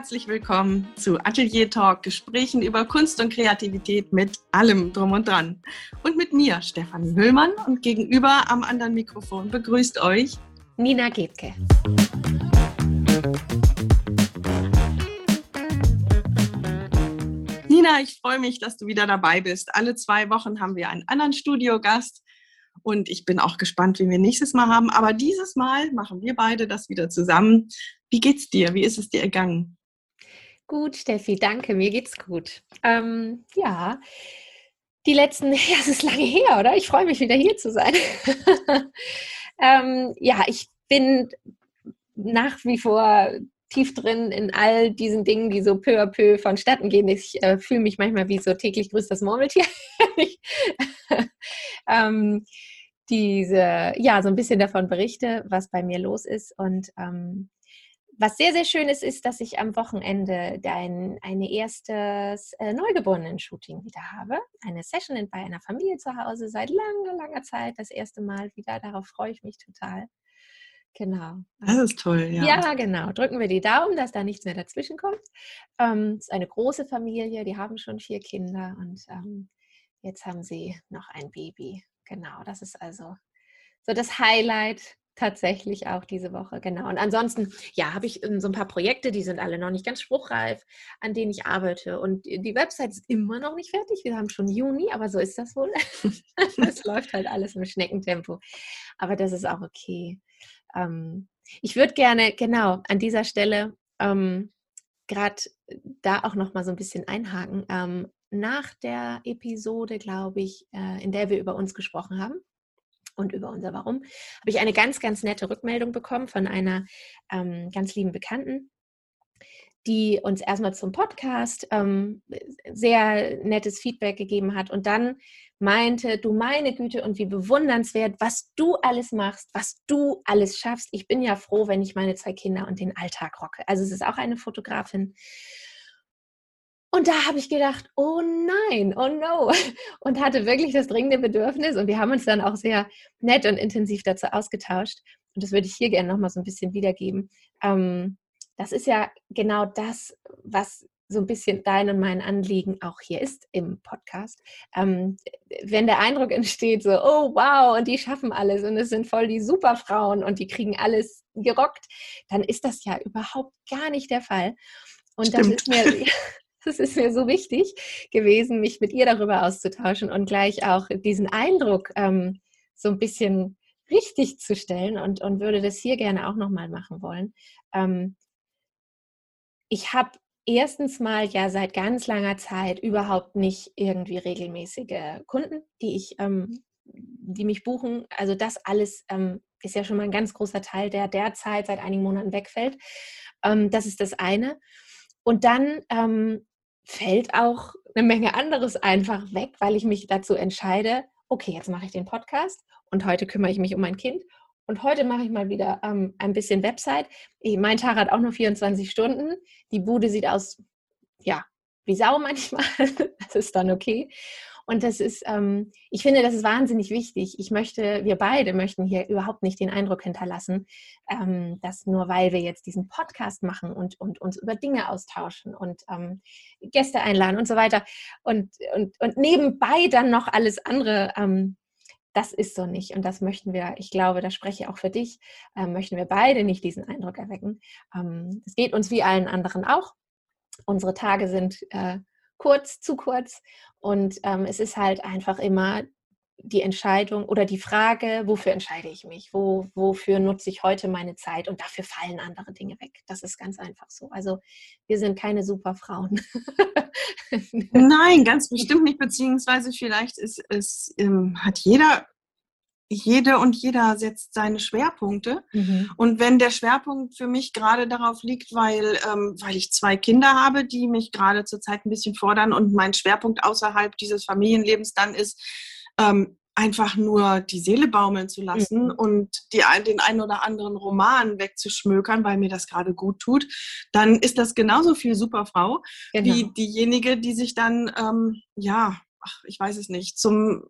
herzlich willkommen zu Atelier Talk, Gesprächen über Kunst und Kreativität mit allem drum und dran. Und mit mir, Stefanie Hüllmann, und gegenüber am anderen Mikrofon begrüßt euch Nina Gebke. Nina, ich freue mich, dass du wieder dabei bist. Alle zwei Wochen haben wir einen anderen Studiogast und ich bin auch gespannt, wie wir nächstes Mal haben. Aber dieses Mal machen wir beide das wieder zusammen. Wie geht's dir? Wie ist es dir ergangen? Gut, Steffi, danke. Mir geht's gut. Ähm, ja, die letzten, ja, es ist lange her, oder? Ich freue mich wieder hier zu sein. ähm, ja, ich bin nach wie vor tief drin in all diesen Dingen, die so peu à peu vonstatten gehen. Ich äh, fühle mich manchmal wie so täglich grüßt das Murmeltier. ähm, diese, ja, so ein bisschen davon berichte, was bei mir los ist. Und ähm, was sehr, sehr schön ist, ist, dass ich am Wochenende dein, eine erstes äh, Neugeborenen-Shooting wieder habe. Eine Session bei einer Familie zu Hause seit langer, langer Zeit. Das erste Mal wieder. Darauf freue ich mich total. Genau. Das ist toll, ja. Ja, genau. Drücken wir die Daumen, dass da nichts mehr dazwischen kommt. Ähm, es ist eine große Familie, die haben schon vier Kinder und ähm, jetzt haben sie noch ein Baby. Genau, das ist also so das Highlight tatsächlich auch diese Woche. Genau. Und ansonsten, ja, habe ich ähm, so ein paar Projekte, die sind alle noch nicht ganz spruchreif, an denen ich arbeite. Und die Website ist immer noch nicht fertig. Wir haben schon Juni, aber so ist das wohl. Es läuft halt alles im Schneckentempo. Aber das ist auch okay. Ähm, ich würde gerne, genau, an dieser Stelle ähm, gerade da auch noch mal so ein bisschen einhaken. Ähm, nach der Episode, glaube ich, äh, in der wir über uns gesprochen haben und über unser Warum, habe ich eine ganz, ganz nette Rückmeldung bekommen von einer ähm, ganz lieben Bekannten, die uns erstmal zum Podcast ähm, sehr nettes Feedback gegeben hat und dann meinte, du meine Güte und wie bewundernswert, was du alles machst, was du alles schaffst. Ich bin ja froh, wenn ich meine zwei Kinder und den Alltag rocke. Also es ist auch eine Fotografin. Und da habe ich gedacht, oh nein, oh no. Und hatte wirklich das dringende Bedürfnis. Und wir haben uns dann auch sehr nett und intensiv dazu ausgetauscht. Und das würde ich hier gerne nochmal so ein bisschen wiedergeben. Ähm, das ist ja genau das, was so ein bisschen dein und mein Anliegen auch hier ist im Podcast. Ähm, wenn der Eindruck entsteht, so, oh wow, und die schaffen alles und es sind voll die Superfrauen und die kriegen alles gerockt, dann ist das ja überhaupt gar nicht der Fall. Und das ist mir. Das ist mir so wichtig gewesen, mich mit ihr darüber auszutauschen und gleich auch diesen Eindruck ähm, so ein bisschen richtig zu stellen und, und würde das hier gerne auch nochmal machen wollen. Ähm, ich habe erstens mal ja seit ganz langer Zeit überhaupt nicht irgendwie regelmäßige Kunden, die ich, ähm, die mich buchen. Also das alles ähm, ist ja schon mal ein ganz großer Teil, der derzeit seit einigen Monaten wegfällt. Ähm, das ist das eine. Und dann ähm, fällt auch eine Menge anderes einfach weg, weil ich mich dazu entscheide, okay, jetzt mache ich den Podcast und heute kümmere ich mich um mein Kind und heute mache ich mal wieder ähm, ein bisschen Website. Mein Tag hat auch nur 24 Stunden. Die Bude sieht aus, ja, wie Sau manchmal. das ist dann okay. Und das ist, ähm, ich finde, das ist wahnsinnig wichtig. Ich möchte, wir beide möchten hier überhaupt nicht den Eindruck hinterlassen, ähm, dass nur weil wir jetzt diesen Podcast machen und, und uns über Dinge austauschen und ähm, Gäste einladen und so weiter und, und, und nebenbei dann noch alles andere ähm, das ist so nicht. Und das möchten wir, ich glaube, da spreche ich auch für dich, äh, möchten wir beide nicht diesen Eindruck erwecken. Ähm, es geht uns wie allen anderen auch. Unsere Tage sind äh, kurz, zu kurz. Und ähm, es ist halt einfach immer die Entscheidung oder die Frage, wofür entscheide ich mich? Wo, wofür nutze ich heute meine Zeit? Und dafür fallen andere Dinge weg. Das ist ganz einfach so. Also wir sind keine Superfrauen. Nein, ganz bestimmt nicht. Beziehungsweise vielleicht ist, ist, ähm, hat jeder jede und jeder setzt seine Schwerpunkte. Mhm. Und wenn der Schwerpunkt für mich gerade darauf liegt, weil, ähm, weil ich zwei Kinder habe, die mich gerade zurzeit ein bisschen fordern und mein Schwerpunkt außerhalb dieses Familienlebens dann ist, ähm, einfach nur die Seele baumeln zu lassen mhm. und die, den einen oder anderen Roman wegzuschmökern, weil mir das gerade gut tut, dann ist das genauso viel Superfrau genau. wie diejenige, die sich dann, ähm, ja, ach, ich weiß es nicht, zum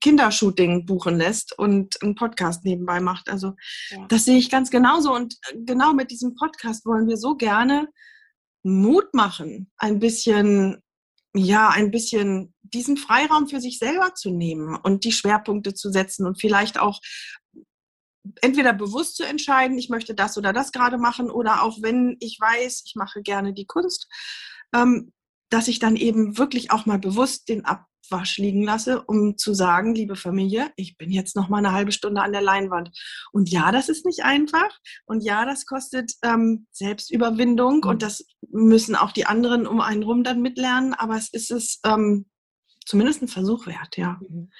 Kindershooting buchen lässt und einen Podcast nebenbei macht. Also ja. das sehe ich ganz genauso. Und genau mit diesem Podcast wollen wir so gerne Mut machen, ein bisschen, ja, ein bisschen diesen Freiraum für sich selber zu nehmen und die Schwerpunkte zu setzen und vielleicht auch entweder bewusst zu entscheiden, ich möchte das oder das gerade machen, oder auch wenn ich weiß, ich mache gerne die Kunst, ähm, dass ich dann eben wirklich auch mal bewusst den Abwasch liegen lasse, um zu sagen, liebe Familie, ich bin jetzt noch mal eine halbe Stunde an der Leinwand. Und ja, das ist nicht einfach. Und ja, das kostet ähm, Selbstüberwindung mhm. und das müssen auch die anderen um einen rum dann mitlernen. Aber es ist es ähm, zumindest ein Versuch wert, ja. Mhm.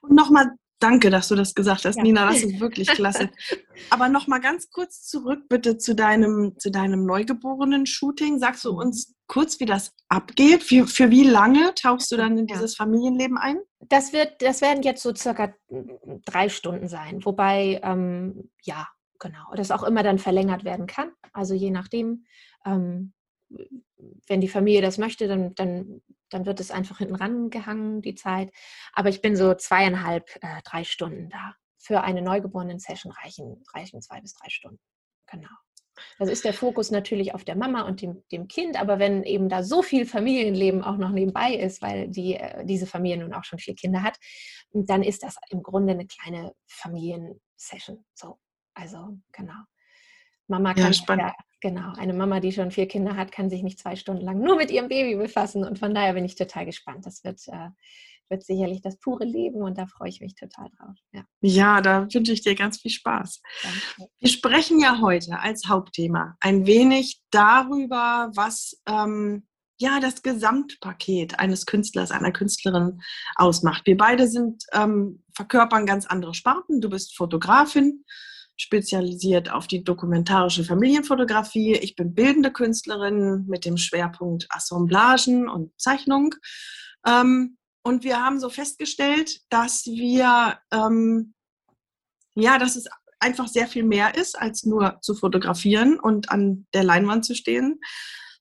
Und nochmal Danke, dass du das gesagt hast, ja. Nina. Das ist wirklich klasse. Aber noch mal ganz kurz zurück bitte zu deinem, zu deinem Neugeborenen-Shooting. Sagst du uns kurz, wie das abgeht? Für, für wie lange tauchst du dann in dieses Familienleben ein? Das, wird, das werden jetzt so circa drei Stunden sein. Wobei, ähm, ja, genau, das auch immer dann verlängert werden kann. Also je nachdem, ähm, wenn die Familie das möchte, dann, dann dann wird es einfach hinten rangehangen, die Zeit. Aber ich bin so zweieinhalb, äh, drei Stunden da. Für eine Neugeborenen-Session reichen, reichen zwei bis drei Stunden. Genau. Das ist der Fokus natürlich auf der Mama und dem, dem Kind, aber wenn eben da so viel Familienleben auch noch nebenbei ist, weil die, äh, diese Familie nun auch schon vier Kinder hat, dann ist das im Grunde eine kleine Familiensession. So, also genau. Mama kann ja, Genau, eine Mama, die schon vier Kinder hat, kann sich nicht zwei Stunden lang nur mit ihrem Baby befassen. Und von daher bin ich total gespannt. Das wird, äh, wird sicherlich das pure Leben und da freue ich mich total drauf. Ja, ja da wünsche ich dir ganz viel Spaß. Danke. Wir sprechen ja heute als Hauptthema ein wenig darüber, was ähm, ja das Gesamtpaket eines Künstlers, einer Künstlerin ausmacht. Wir beide sind ähm, verkörpern ganz andere Sparten. Du bist Fotografin spezialisiert auf die dokumentarische Familienfotografie. Ich bin bildende Künstlerin mit dem Schwerpunkt Assemblagen und Zeichnung. Ähm, und wir haben so festgestellt, dass wir, ähm, ja, dass es einfach sehr viel mehr ist, als nur zu fotografieren und an der Leinwand zu stehen,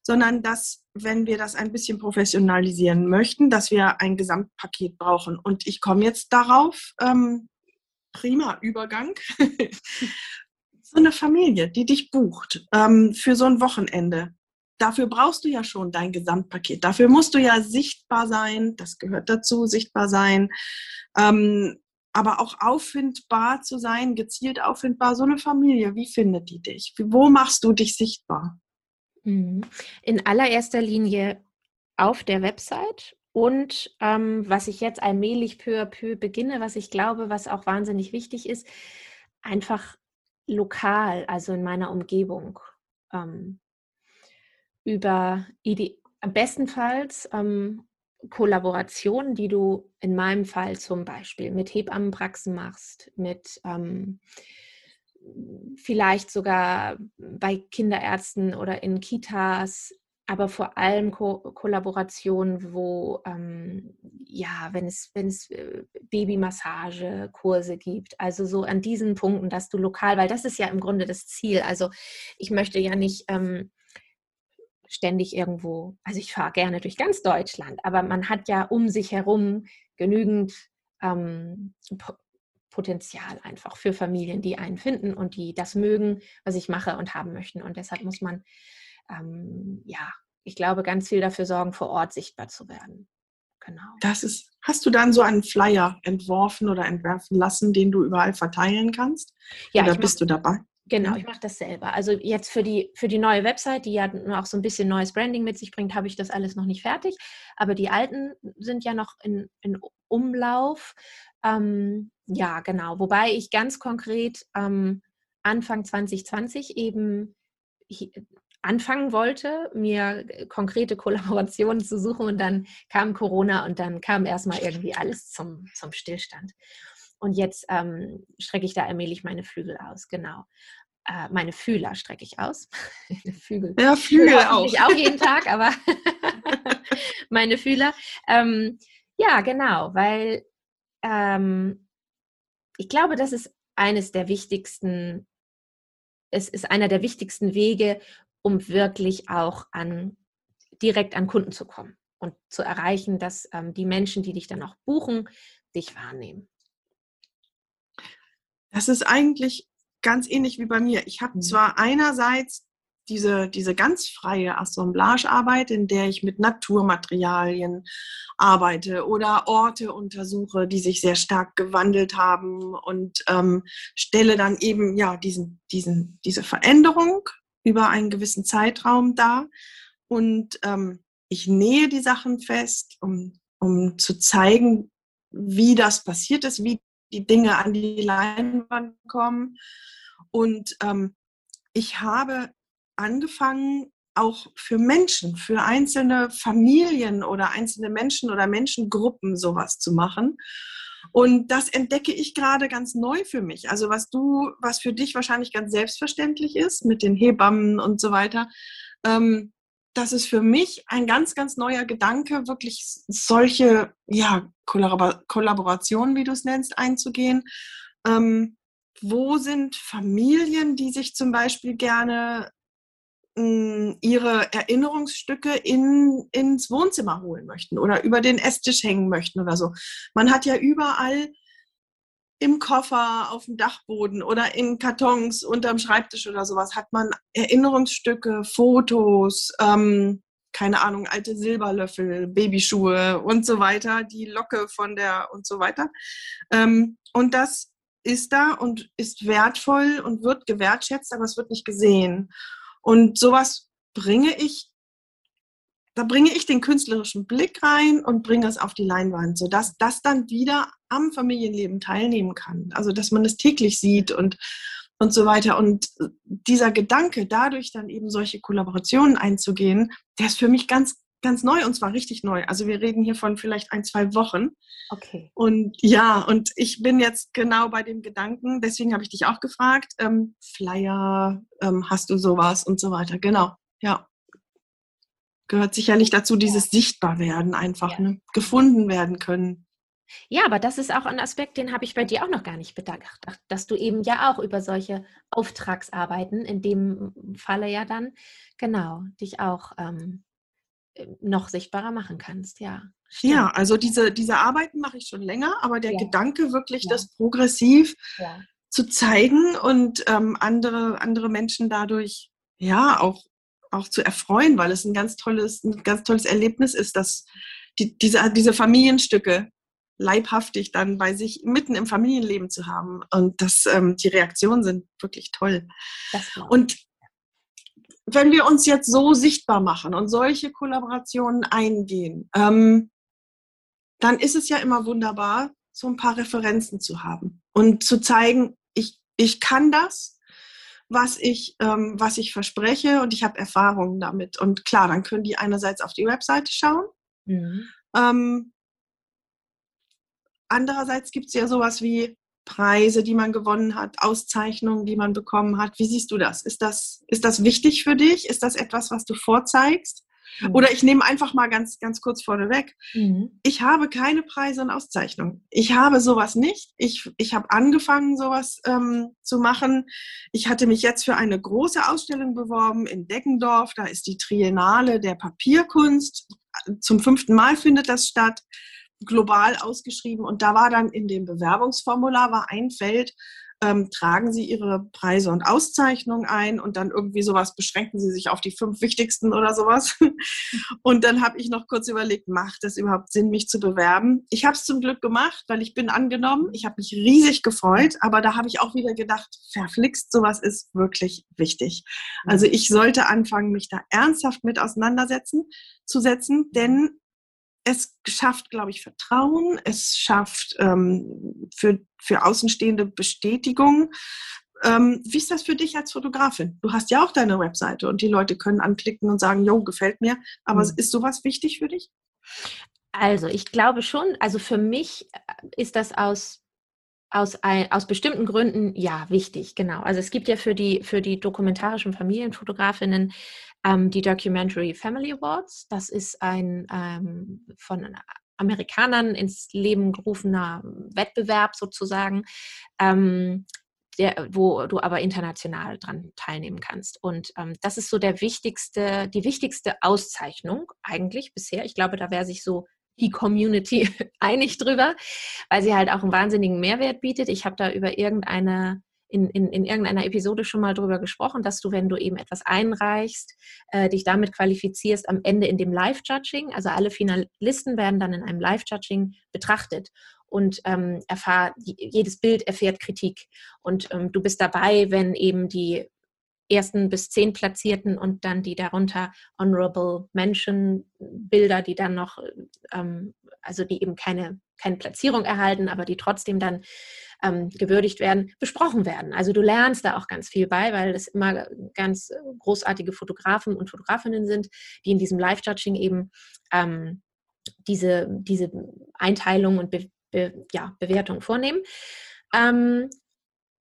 sondern dass, wenn wir das ein bisschen professionalisieren möchten, dass wir ein Gesamtpaket brauchen. Und ich komme jetzt darauf, ähm, prima Übergang. so eine Familie, die dich bucht ähm, für so ein Wochenende. Dafür brauchst du ja schon dein Gesamtpaket. Dafür musst du ja sichtbar sein. Das gehört dazu, sichtbar sein. Ähm, aber auch auffindbar zu sein, gezielt auffindbar. So eine Familie, wie findet die dich? Wo machst du dich sichtbar? Mhm. In allererster Linie auf der Website und ähm, was ich jetzt allmählich peu à peu beginne, was ich glaube, was auch wahnsinnig wichtig ist, einfach lokal, also in meiner Umgebung, ähm, über Ide bestenfalls ähm, Kollaborationen, die du in meinem Fall zum Beispiel mit Hebammenpraxen machst, mit ähm, vielleicht sogar bei Kinderärzten oder in Kitas, aber vor allem Ko Kollaborationen, wo ähm, ja, wenn es, wenn es äh, Babymassage-Kurse gibt, also so an diesen Punkten, dass du lokal, weil das ist ja im Grunde das Ziel. Also ich möchte ja nicht ähm, ständig irgendwo, also ich fahre gerne durch ganz Deutschland, aber man hat ja um sich herum genügend ähm, Potenzial einfach für Familien, die einen finden und die das mögen, was ich mache und haben möchten. Und deshalb muss man ähm, ja, ich glaube, ganz viel dafür sorgen, vor Ort sichtbar zu werden. Genau. Das ist, hast du dann so einen Flyer entworfen oder entwerfen lassen, den du überall verteilen kannst? Ja, oder bist du dabei? Genau, ich mache das selber. Also jetzt für die, für die neue Website, die ja auch so ein bisschen neues Branding mit sich bringt, habe ich das alles noch nicht fertig. Aber die alten sind ja noch in, in Umlauf. Ähm, ja, genau. Wobei ich ganz konkret ähm, Anfang 2020 eben anfangen wollte, mir konkrete Kollaborationen zu suchen und dann kam Corona und dann kam erstmal irgendwie alles zum, zum Stillstand. Und jetzt ähm, strecke ich da allmählich meine Flügel aus, genau. Äh, meine Fühler strecke ich aus. Flügel. Ja, Flügel auch. Nicht auch jeden Tag, aber meine Fühler. Ähm, ja, genau, weil ähm, ich glaube, das ist eines der wichtigsten es ist einer der wichtigsten Wege, um wirklich auch an, direkt an Kunden zu kommen und zu erreichen, dass ähm, die Menschen, die dich dann auch buchen, dich wahrnehmen. Das ist eigentlich ganz ähnlich wie bei mir. Ich habe mhm. zwar einerseits diese, diese ganz freie Assemblagearbeit, in der ich mit Naturmaterialien arbeite oder Orte untersuche, die sich sehr stark gewandelt haben und ähm, stelle dann eben ja diesen, diesen, diese Veränderung über einen gewissen Zeitraum dar und ähm, ich nähe die Sachen fest, um, um zu zeigen, wie das passiert ist, wie die Dinge an die Leinwand kommen. Und ähm, ich habe angefangen, auch für Menschen, für einzelne Familien oder einzelne Menschen oder Menschengruppen sowas zu machen. Und das entdecke ich gerade ganz neu für mich. Also was du, was für dich wahrscheinlich ganz selbstverständlich ist mit den Hebammen und so weiter, ähm, das ist für mich ein ganz, ganz neuer Gedanke, wirklich solche ja, Kollabor Kollaborationen, wie du es nennst, einzugehen. Ähm, wo sind Familien, die sich zum Beispiel gerne ihre Erinnerungsstücke in, ins Wohnzimmer holen möchten oder über den Esstisch hängen möchten oder so. Man hat ja überall im Koffer, auf dem Dachboden oder in Kartons unterm Schreibtisch oder sowas hat man Erinnerungsstücke, Fotos, ähm, keine Ahnung, alte Silberlöffel, Babyschuhe und so weiter, die Locke von der und so weiter. Ähm, und das ist da und ist wertvoll und wird gewertschätzt, aber es wird nicht gesehen. Und sowas bringe ich, da bringe ich den künstlerischen Blick rein und bringe es auf die Leinwand, sodass das dann wieder am Familienleben teilnehmen kann. Also dass man es täglich sieht und, und so weiter. Und dieser Gedanke, dadurch dann eben solche Kollaborationen einzugehen, der ist für mich ganz, ganz neu und zwar richtig neu. Also wir reden hier von vielleicht ein, zwei Wochen. Okay. Und ja, und ich bin jetzt genau bei dem Gedanken, deswegen habe ich dich auch gefragt, ähm, Flyer, ähm, hast du sowas und so weiter. Genau, ja. Gehört sicherlich dazu, dieses Sichtbarwerden einfach, ja. ne? gefunden werden können. Ja, aber das ist auch ein Aspekt, den habe ich bei dir auch noch gar nicht bedacht, dass du eben ja auch über solche Auftragsarbeiten, in dem Falle ja dann, genau, dich auch ähm, äh, noch sichtbarer machen kannst, ja. Stimmt. Ja, also diese, diese Arbeiten mache ich schon länger, aber der ja. Gedanke wirklich, ja. das progressiv ja. zu zeigen und ähm, andere, andere Menschen dadurch ja auch, auch zu erfreuen, weil es ein ganz tolles, ein ganz tolles Erlebnis ist, dass die, diese, diese Familienstücke leibhaftig dann bei sich mitten im Familienleben zu haben. Und das, ähm, die Reaktionen sind wirklich toll. Und wenn wir uns jetzt so sichtbar machen und solche Kollaborationen eingehen, ähm, dann ist es ja immer wunderbar, so ein paar Referenzen zu haben und zu zeigen, ich, ich kann das, was ich, ähm, was ich verspreche und ich habe Erfahrungen damit. Und klar, dann können die einerseits auf die Webseite schauen. Mhm. Ähm, andererseits gibt es ja sowas wie Preise, die man gewonnen hat, Auszeichnungen, die man bekommen hat. Wie siehst du das? Ist das, ist das wichtig für dich? Ist das etwas, was du vorzeigst? Mhm. Oder ich nehme einfach mal ganz, ganz kurz vorneweg. Mhm. Ich habe keine Preise und Auszeichnungen. Ich habe sowas nicht. Ich, ich habe angefangen, sowas ähm, zu machen. Ich hatte mich jetzt für eine große Ausstellung beworben in Deggendorf. Da ist die Triennale der Papierkunst. Zum fünften Mal findet das statt global ausgeschrieben und da war dann in dem Bewerbungsformular war ein Feld, ähm, tragen Sie Ihre Preise und Auszeichnungen ein und dann irgendwie sowas, beschränken Sie sich auf die fünf wichtigsten oder sowas. Und dann habe ich noch kurz überlegt, macht es überhaupt Sinn, mich zu bewerben? Ich habe es zum Glück gemacht, weil ich bin angenommen. Ich habe mich riesig gefreut, aber da habe ich auch wieder gedacht, verflixt, sowas ist wirklich wichtig. Also ich sollte anfangen, mich da ernsthaft mit auseinandersetzen zu setzen, denn es schafft, glaube ich, Vertrauen, es schafft ähm, für, für Außenstehende Bestätigung. Ähm, wie ist das für dich als Fotografin? Du hast ja auch deine Webseite und die Leute können anklicken und sagen, jo, gefällt mir. Aber mhm. ist sowas wichtig für dich? Also, ich glaube schon, also für mich äh, ist das aus aus, ein, aus bestimmten Gründen ja wichtig, genau. Also es gibt ja für die, für die dokumentarischen Familienfotografinnen ähm, die Documentary Family Awards. Das ist ein ähm, von Amerikanern ins Leben gerufener Wettbewerb sozusagen, ähm, der, wo du aber international dran teilnehmen kannst. Und ähm, das ist so der wichtigste, die wichtigste Auszeichnung eigentlich bisher. Ich glaube, da wäre sich so die Community einig drüber, weil sie halt auch einen wahnsinnigen Mehrwert bietet. Ich habe da über irgendeine in, in, in irgendeiner Episode schon mal drüber gesprochen, dass du, wenn du eben etwas einreichst, äh, dich damit qualifizierst am Ende in dem Live-Judging. Also alle Finalisten werden dann in einem Live-Judging betrachtet und ähm, erfahr, jedes Bild erfährt Kritik. Und ähm, du bist dabei, wenn eben die ersten bis zehn Platzierten und dann die darunter Honorable Mention Bilder, die dann noch, ähm, also die eben keine, keine Platzierung erhalten, aber die trotzdem dann ähm, gewürdigt werden, besprochen werden. Also du lernst da auch ganz viel bei, weil es immer ganz großartige Fotografen und Fotografinnen sind, die in diesem Live-Judging eben ähm, diese, diese Einteilung und Be Be ja, Bewertung vornehmen. Ähm,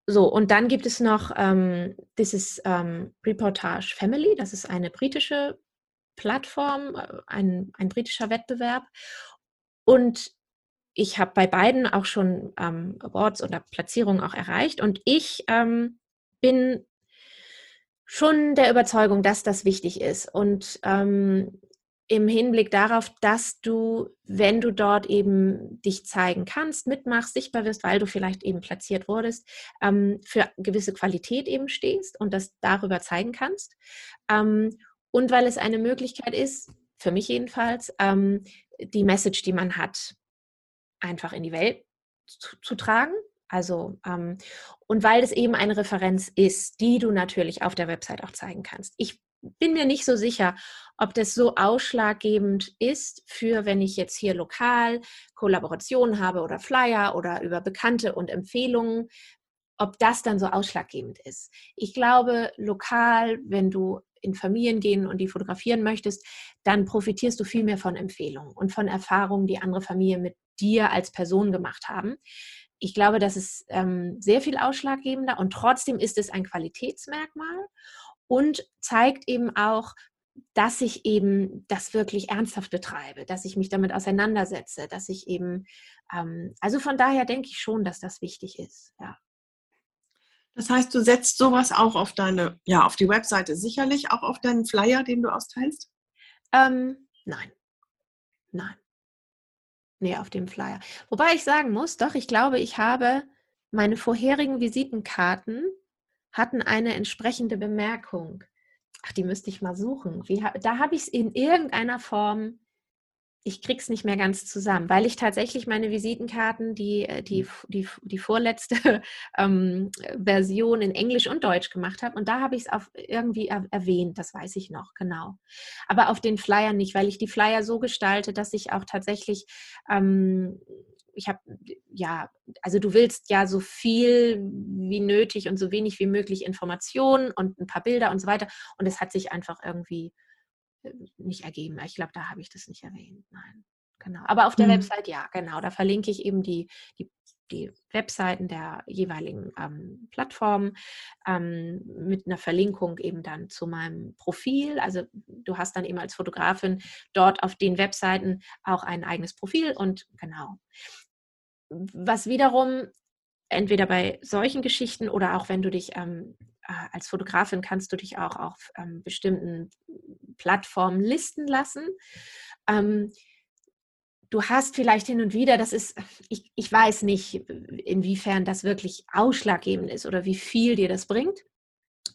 so, und dann gibt es noch ähm, dieses ähm, Reportage Family, das ist eine britische Plattform, äh, ein, ein britischer Wettbewerb. Und ich habe bei beiden auch schon ähm, Awards oder Platzierungen auch erreicht. Und ich ähm, bin schon der Überzeugung, dass das wichtig ist. Und ähm, im Hinblick darauf, dass du, wenn du dort eben dich zeigen kannst, mitmachst, sichtbar wirst, weil du vielleicht eben platziert wurdest, ähm, für gewisse Qualität eben stehst und das darüber zeigen kannst. Ähm, und weil es eine Möglichkeit ist, für mich jedenfalls, ähm, die Message, die man hat, einfach in die Welt zu, zu tragen. Also, ähm, und weil es eben eine Referenz ist, die du natürlich auf der Website auch zeigen kannst. Ich bin mir nicht so sicher, ob das so ausschlaggebend ist für, wenn ich jetzt hier lokal Kollaborationen habe oder Flyer oder über Bekannte und Empfehlungen, ob das dann so ausschlaggebend ist. Ich glaube, lokal, wenn du in Familien gehen und die fotografieren möchtest, dann profitierst du viel mehr von Empfehlungen und von Erfahrungen, die andere Familien mit dir als Person gemacht haben. Ich glaube, das ist ähm, sehr viel ausschlaggebender und trotzdem ist es ein Qualitätsmerkmal und zeigt eben auch, dass ich eben das wirklich ernsthaft betreibe, dass ich mich damit auseinandersetze, dass ich eben, ähm, also von daher denke ich schon, dass das wichtig ist, ja. Das heißt, du setzt sowas auch auf deine, ja, auf die Webseite, sicherlich auch auf deinen Flyer, den du austeilst? Ähm, nein. Nein. Nee, auf dem Flyer. Wobei ich sagen muss, doch, ich glaube, ich habe meine vorherigen Visitenkarten hatten eine entsprechende Bemerkung. Ach, die müsste ich mal suchen. Wie, da habe ich es in irgendeiner Form, ich krieg's nicht mehr ganz zusammen, weil ich tatsächlich meine Visitenkarten, die, äh, die, hm. die, die vorletzte ähm, Version in Englisch und Deutsch gemacht habe. Und da habe ich es irgendwie erwähnt, das weiß ich noch, genau. Aber auf den Flyern nicht, weil ich die Flyer so gestalte, dass ich auch tatsächlich ähm, ich habe, ja, also du willst ja so viel wie nötig und so wenig wie möglich Informationen und ein paar Bilder und so weiter. Und es hat sich einfach irgendwie nicht ergeben. Ich glaube, da habe ich das nicht erwähnt. Nein, genau. Aber auf der mhm. Website, ja, genau. Da verlinke ich eben die, die, die Webseiten der jeweiligen ähm, Plattformen ähm, mit einer Verlinkung eben dann zu meinem Profil. Also du hast dann eben als Fotografin dort auf den Webseiten auch ein eigenes Profil und genau was wiederum entweder bei solchen Geschichten oder auch wenn du dich ähm, äh, als Fotografin kannst du dich auch auf ähm, bestimmten Plattformen listen lassen. Ähm, du hast vielleicht hin und wieder, das ist, ich, ich weiß nicht, inwiefern das wirklich ausschlaggebend ist oder wie viel dir das bringt.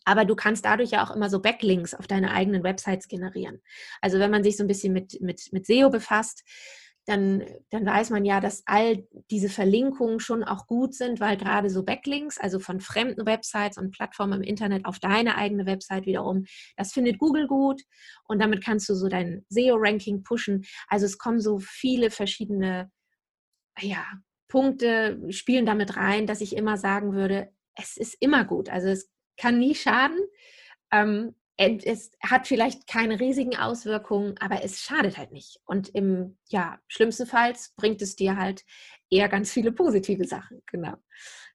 Aber du kannst dadurch ja auch immer so Backlinks auf deine eigenen Websites generieren. Also wenn man sich so ein bisschen mit, mit, mit SEO befasst, dann, dann weiß man ja, dass all diese Verlinkungen schon auch gut sind, weil gerade so Backlinks, also von fremden Websites und Plattformen im Internet auf deine eigene Website wiederum, das findet Google gut und damit kannst du so dein SEO-Ranking pushen. Also es kommen so viele verschiedene ja, Punkte, spielen damit rein, dass ich immer sagen würde, es ist immer gut. Also es kann nie schaden. Ähm, es hat vielleicht keine riesigen Auswirkungen, aber es schadet halt nicht. Und im ja, schlimmstenfalls bringt es dir halt eher ganz viele positive Sachen. Genau.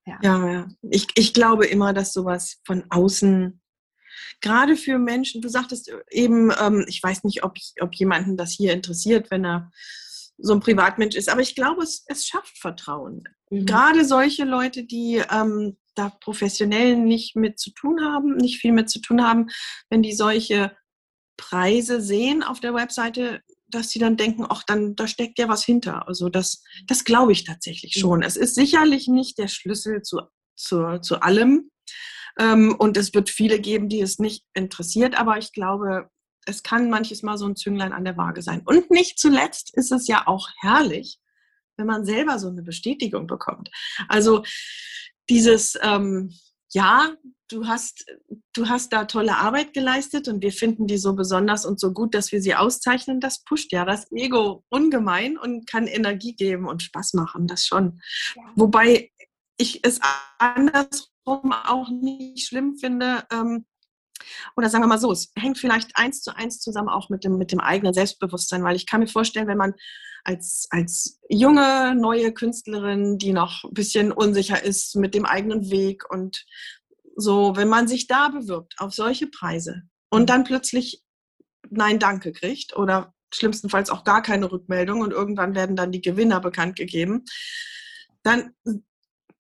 Ja, ja. ja. Ich, ich glaube immer, dass sowas von außen, gerade für Menschen, du sagtest eben, ähm, ich weiß nicht, ob, ob jemanden das hier interessiert, wenn er so ein Privatmensch ist, aber ich glaube, es, es schafft Vertrauen. Mhm. Gerade solche Leute, die ähm, da professionell nicht mit zu tun haben, nicht viel mit zu tun haben, wenn die solche Preise sehen auf der Webseite, dass sie dann denken, ach, dann da steckt ja was hinter. Also das, das glaube ich tatsächlich schon. Es ist sicherlich nicht der Schlüssel zu, zu, zu allem, Ähm, und es wird viele geben, die es nicht interessiert, aber ich glaube, es kann manches Mal so ein Zünglein an der Waage sein. Und nicht zuletzt ist es ja auch herrlich, wenn man selber so eine Bestätigung bekommt. Also dieses, ähm, ja, du hast, du hast da tolle Arbeit geleistet und wir finden die so besonders und so gut, dass wir sie auszeichnen, das pusht ja das Ego ungemein und kann Energie geben und Spaß machen, das schon. Ja. Wobei ich es andersrum auch nicht schlimm finde, ähm, oder sagen wir mal so, es hängt vielleicht eins zu eins zusammen auch mit dem, mit dem eigenen Selbstbewusstsein, weil ich kann mir vorstellen, wenn man als, als junge, neue Künstlerin, die noch ein bisschen unsicher ist mit dem eigenen Weg und so, wenn man sich da bewirbt auf solche Preise und dann plötzlich Nein, danke kriegt oder schlimmstenfalls auch gar keine Rückmeldung und irgendwann werden dann die Gewinner bekannt gegeben, dann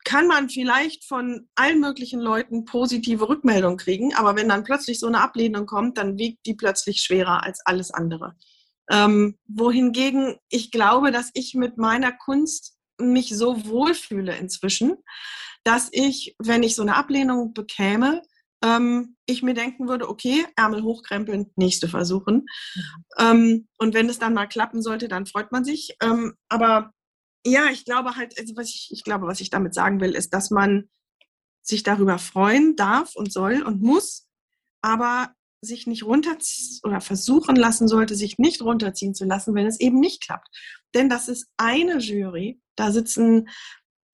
kann man vielleicht von allen möglichen Leuten positive Rückmeldungen kriegen, aber wenn dann plötzlich so eine Ablehnung kommt, dann wiegt die plötzlich schwerer als alles andere. Ähm, wohingegen ich glaube, dass ich mit meiner Kunst mich so wohlfühle inzwischen, dass ich, wenn ich so eine Ablehnung bekäme, ähm, ich mir denken würde, okay, Ärmel hochkrempeln, nächste versuchen. Ähm, und wenn es dann mal klappen sollte, dann freut man sich. Ähm, aber ja, ich glaube halt, also was ich, ich glaube, was ich damit sagen will, ist, dass man sich darüber freuen darf und soll und muss, aber sich nicht runterziehen oder versuchen lassen sollte, sich nicht runterziehen zu lassen, wenn es eben nicht klappt. Denn das ist eine Jury, da sitzen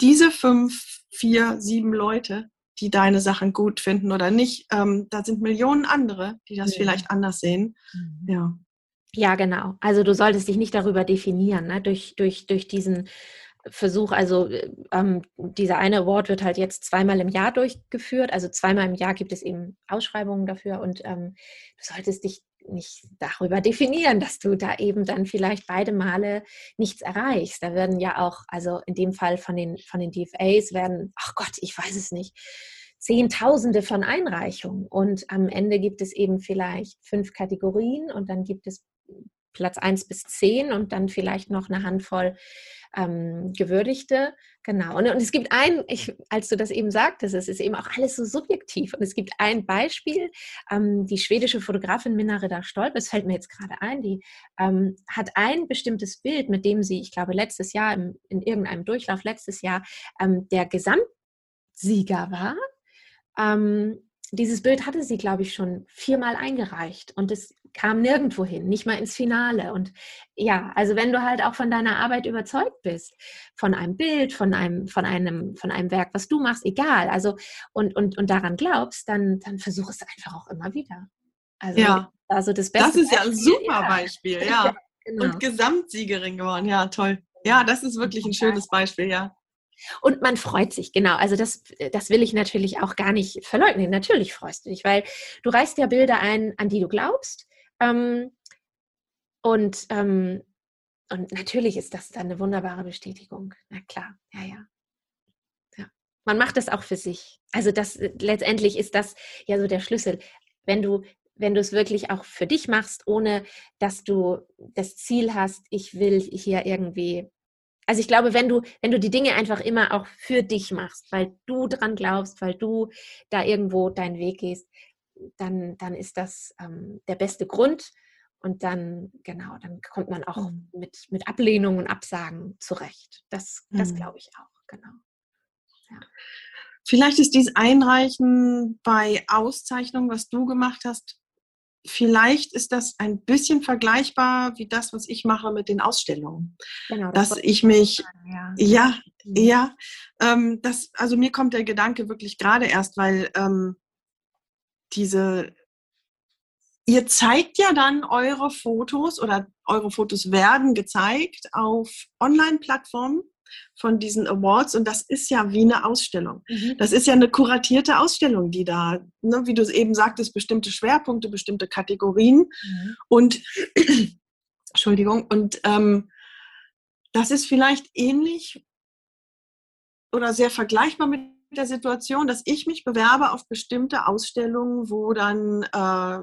diese fünf, vier, sieben Leute, die deine Sachen gut finden oder nicht. Ähm, da sind Millionen andere, die das ja. vielleicht anders sehen. Mhm. Ja. Ja, genau. Also du solltest dich nicht darüber definieren, ne? durch, durch, durch diesen Versuch, also äh, ähm, dieser eine Award wird halt jetzt zweimal im Jahr durchgeführt. Also zweimal im Jahr gibt es eben Ausschreibungen dafür und ähm, du solltest dich nicht darüber definieren, dass du da eben dann vielleicht beide Male nichts erreichst. Da werden ja auch, also in dem Fall von den, von den DFAs werden, ach Gott, ich weiß es nicht, Zehntausende von Einreichungen. Und am Ende gibt es eben vielleicht fünf Kategorien und dann gibt es Platz 1 bis 10 und dann vielleicht noch eine Handvoll ähm, Gewürdigte. Genau. Und, und es gibt ein, ich, als du das eben sagtest, es ist eben auch alles so subjektiv. Und es gibt ein Beispiel, ähm, die schwedische Fotografin Minna Reda Stolp, das fällt mir jetzt gerade ein, die ähm, hat ein bestimmtes Bild, mit dem sie, ich glaube, letztes Jahr, im, in irgendeinem Durchlauf letztes Jahr, ähm, der Gesamtsieger war. Dieses Bild hatte sie, glaube ich, schon viermal eingereicht und es kam nirgendwo hin, nicht mal ins Finale. Und ja, also wenn du halt auch von deiner Arbeit überzeugt bist, von einem Bild, von einem, von einem, von einem Werk, was du machst, egal, also und, und, und daran glaubst, dann, dann versuch es einfach auch immer wieder. Also, ja. also das Beste. Das ist ja ein super Beispiel, ja. ja genau. Und Gesamtsiegerin geworden, ja, toll. Ja, das ist wirklich ein schönes Beispiel, ja. Und man freut sich, genau. Also das, das will ich natürlich auch gar nicht verleugnen. Natürlich freust du dich, weil du reißt ja Bilder ein, an die du glaubst. Ähm, und, ähm, und natürlich ist das dann eine wunderbare Bestätigung. Na klar, ja, ja. ja. Man macht das auch für sich. Also das letztendlich ist das ja so der Schlüssel. Wenn du wenn du es wirklich auch für dich machst, ohne dass du das Ziel hast, ich will hier irgendwie also ich glaube, wenn du, wenn du die Dinge einfach immer auch für dich machst, weil du dran glaubst, weil du da irgendwo deinen Weg gehst, dann, dann ist das ähm, der beste Grund. Und dann, genau, dann kommt man auch mhm. mit, mit Ablehnungen und Absagen zurecht. Das, das mhm. glaube ich auch, genau. Ja. Vielleicht ist dieses Einreichen bei Auszeichnungen, was du gemacht hast, vielleicht ist das ein bisschen vergleichbar wie das, was ich mache mit den Ausstellungen. Genau, das dass ich mich, sagen, ja, ja, mhm. ja ähm, das, also mir kommt der Gedanke wirklich gerade erst, weil ähm, diese, ihr zeigt ja dann eure Fotos oder eure Fotos werden gezeigt auf Online-Plattformen von diesen Awards und das ist ja wie eine Ausstellung. Mhm. Das ist ja eine kuratierte Ausstellung, die da, ne, wie du es eben sagtest, bestimmte Schwerpunkte, bestimmte Kategorien mhm. und Entschuldigung, und ähm, das ist vielleicht ähnlich oder sehr vergleichbar mit der Situation, dass ich mich bewerbe auf bestimmte Ausstellungen, wo dann äh,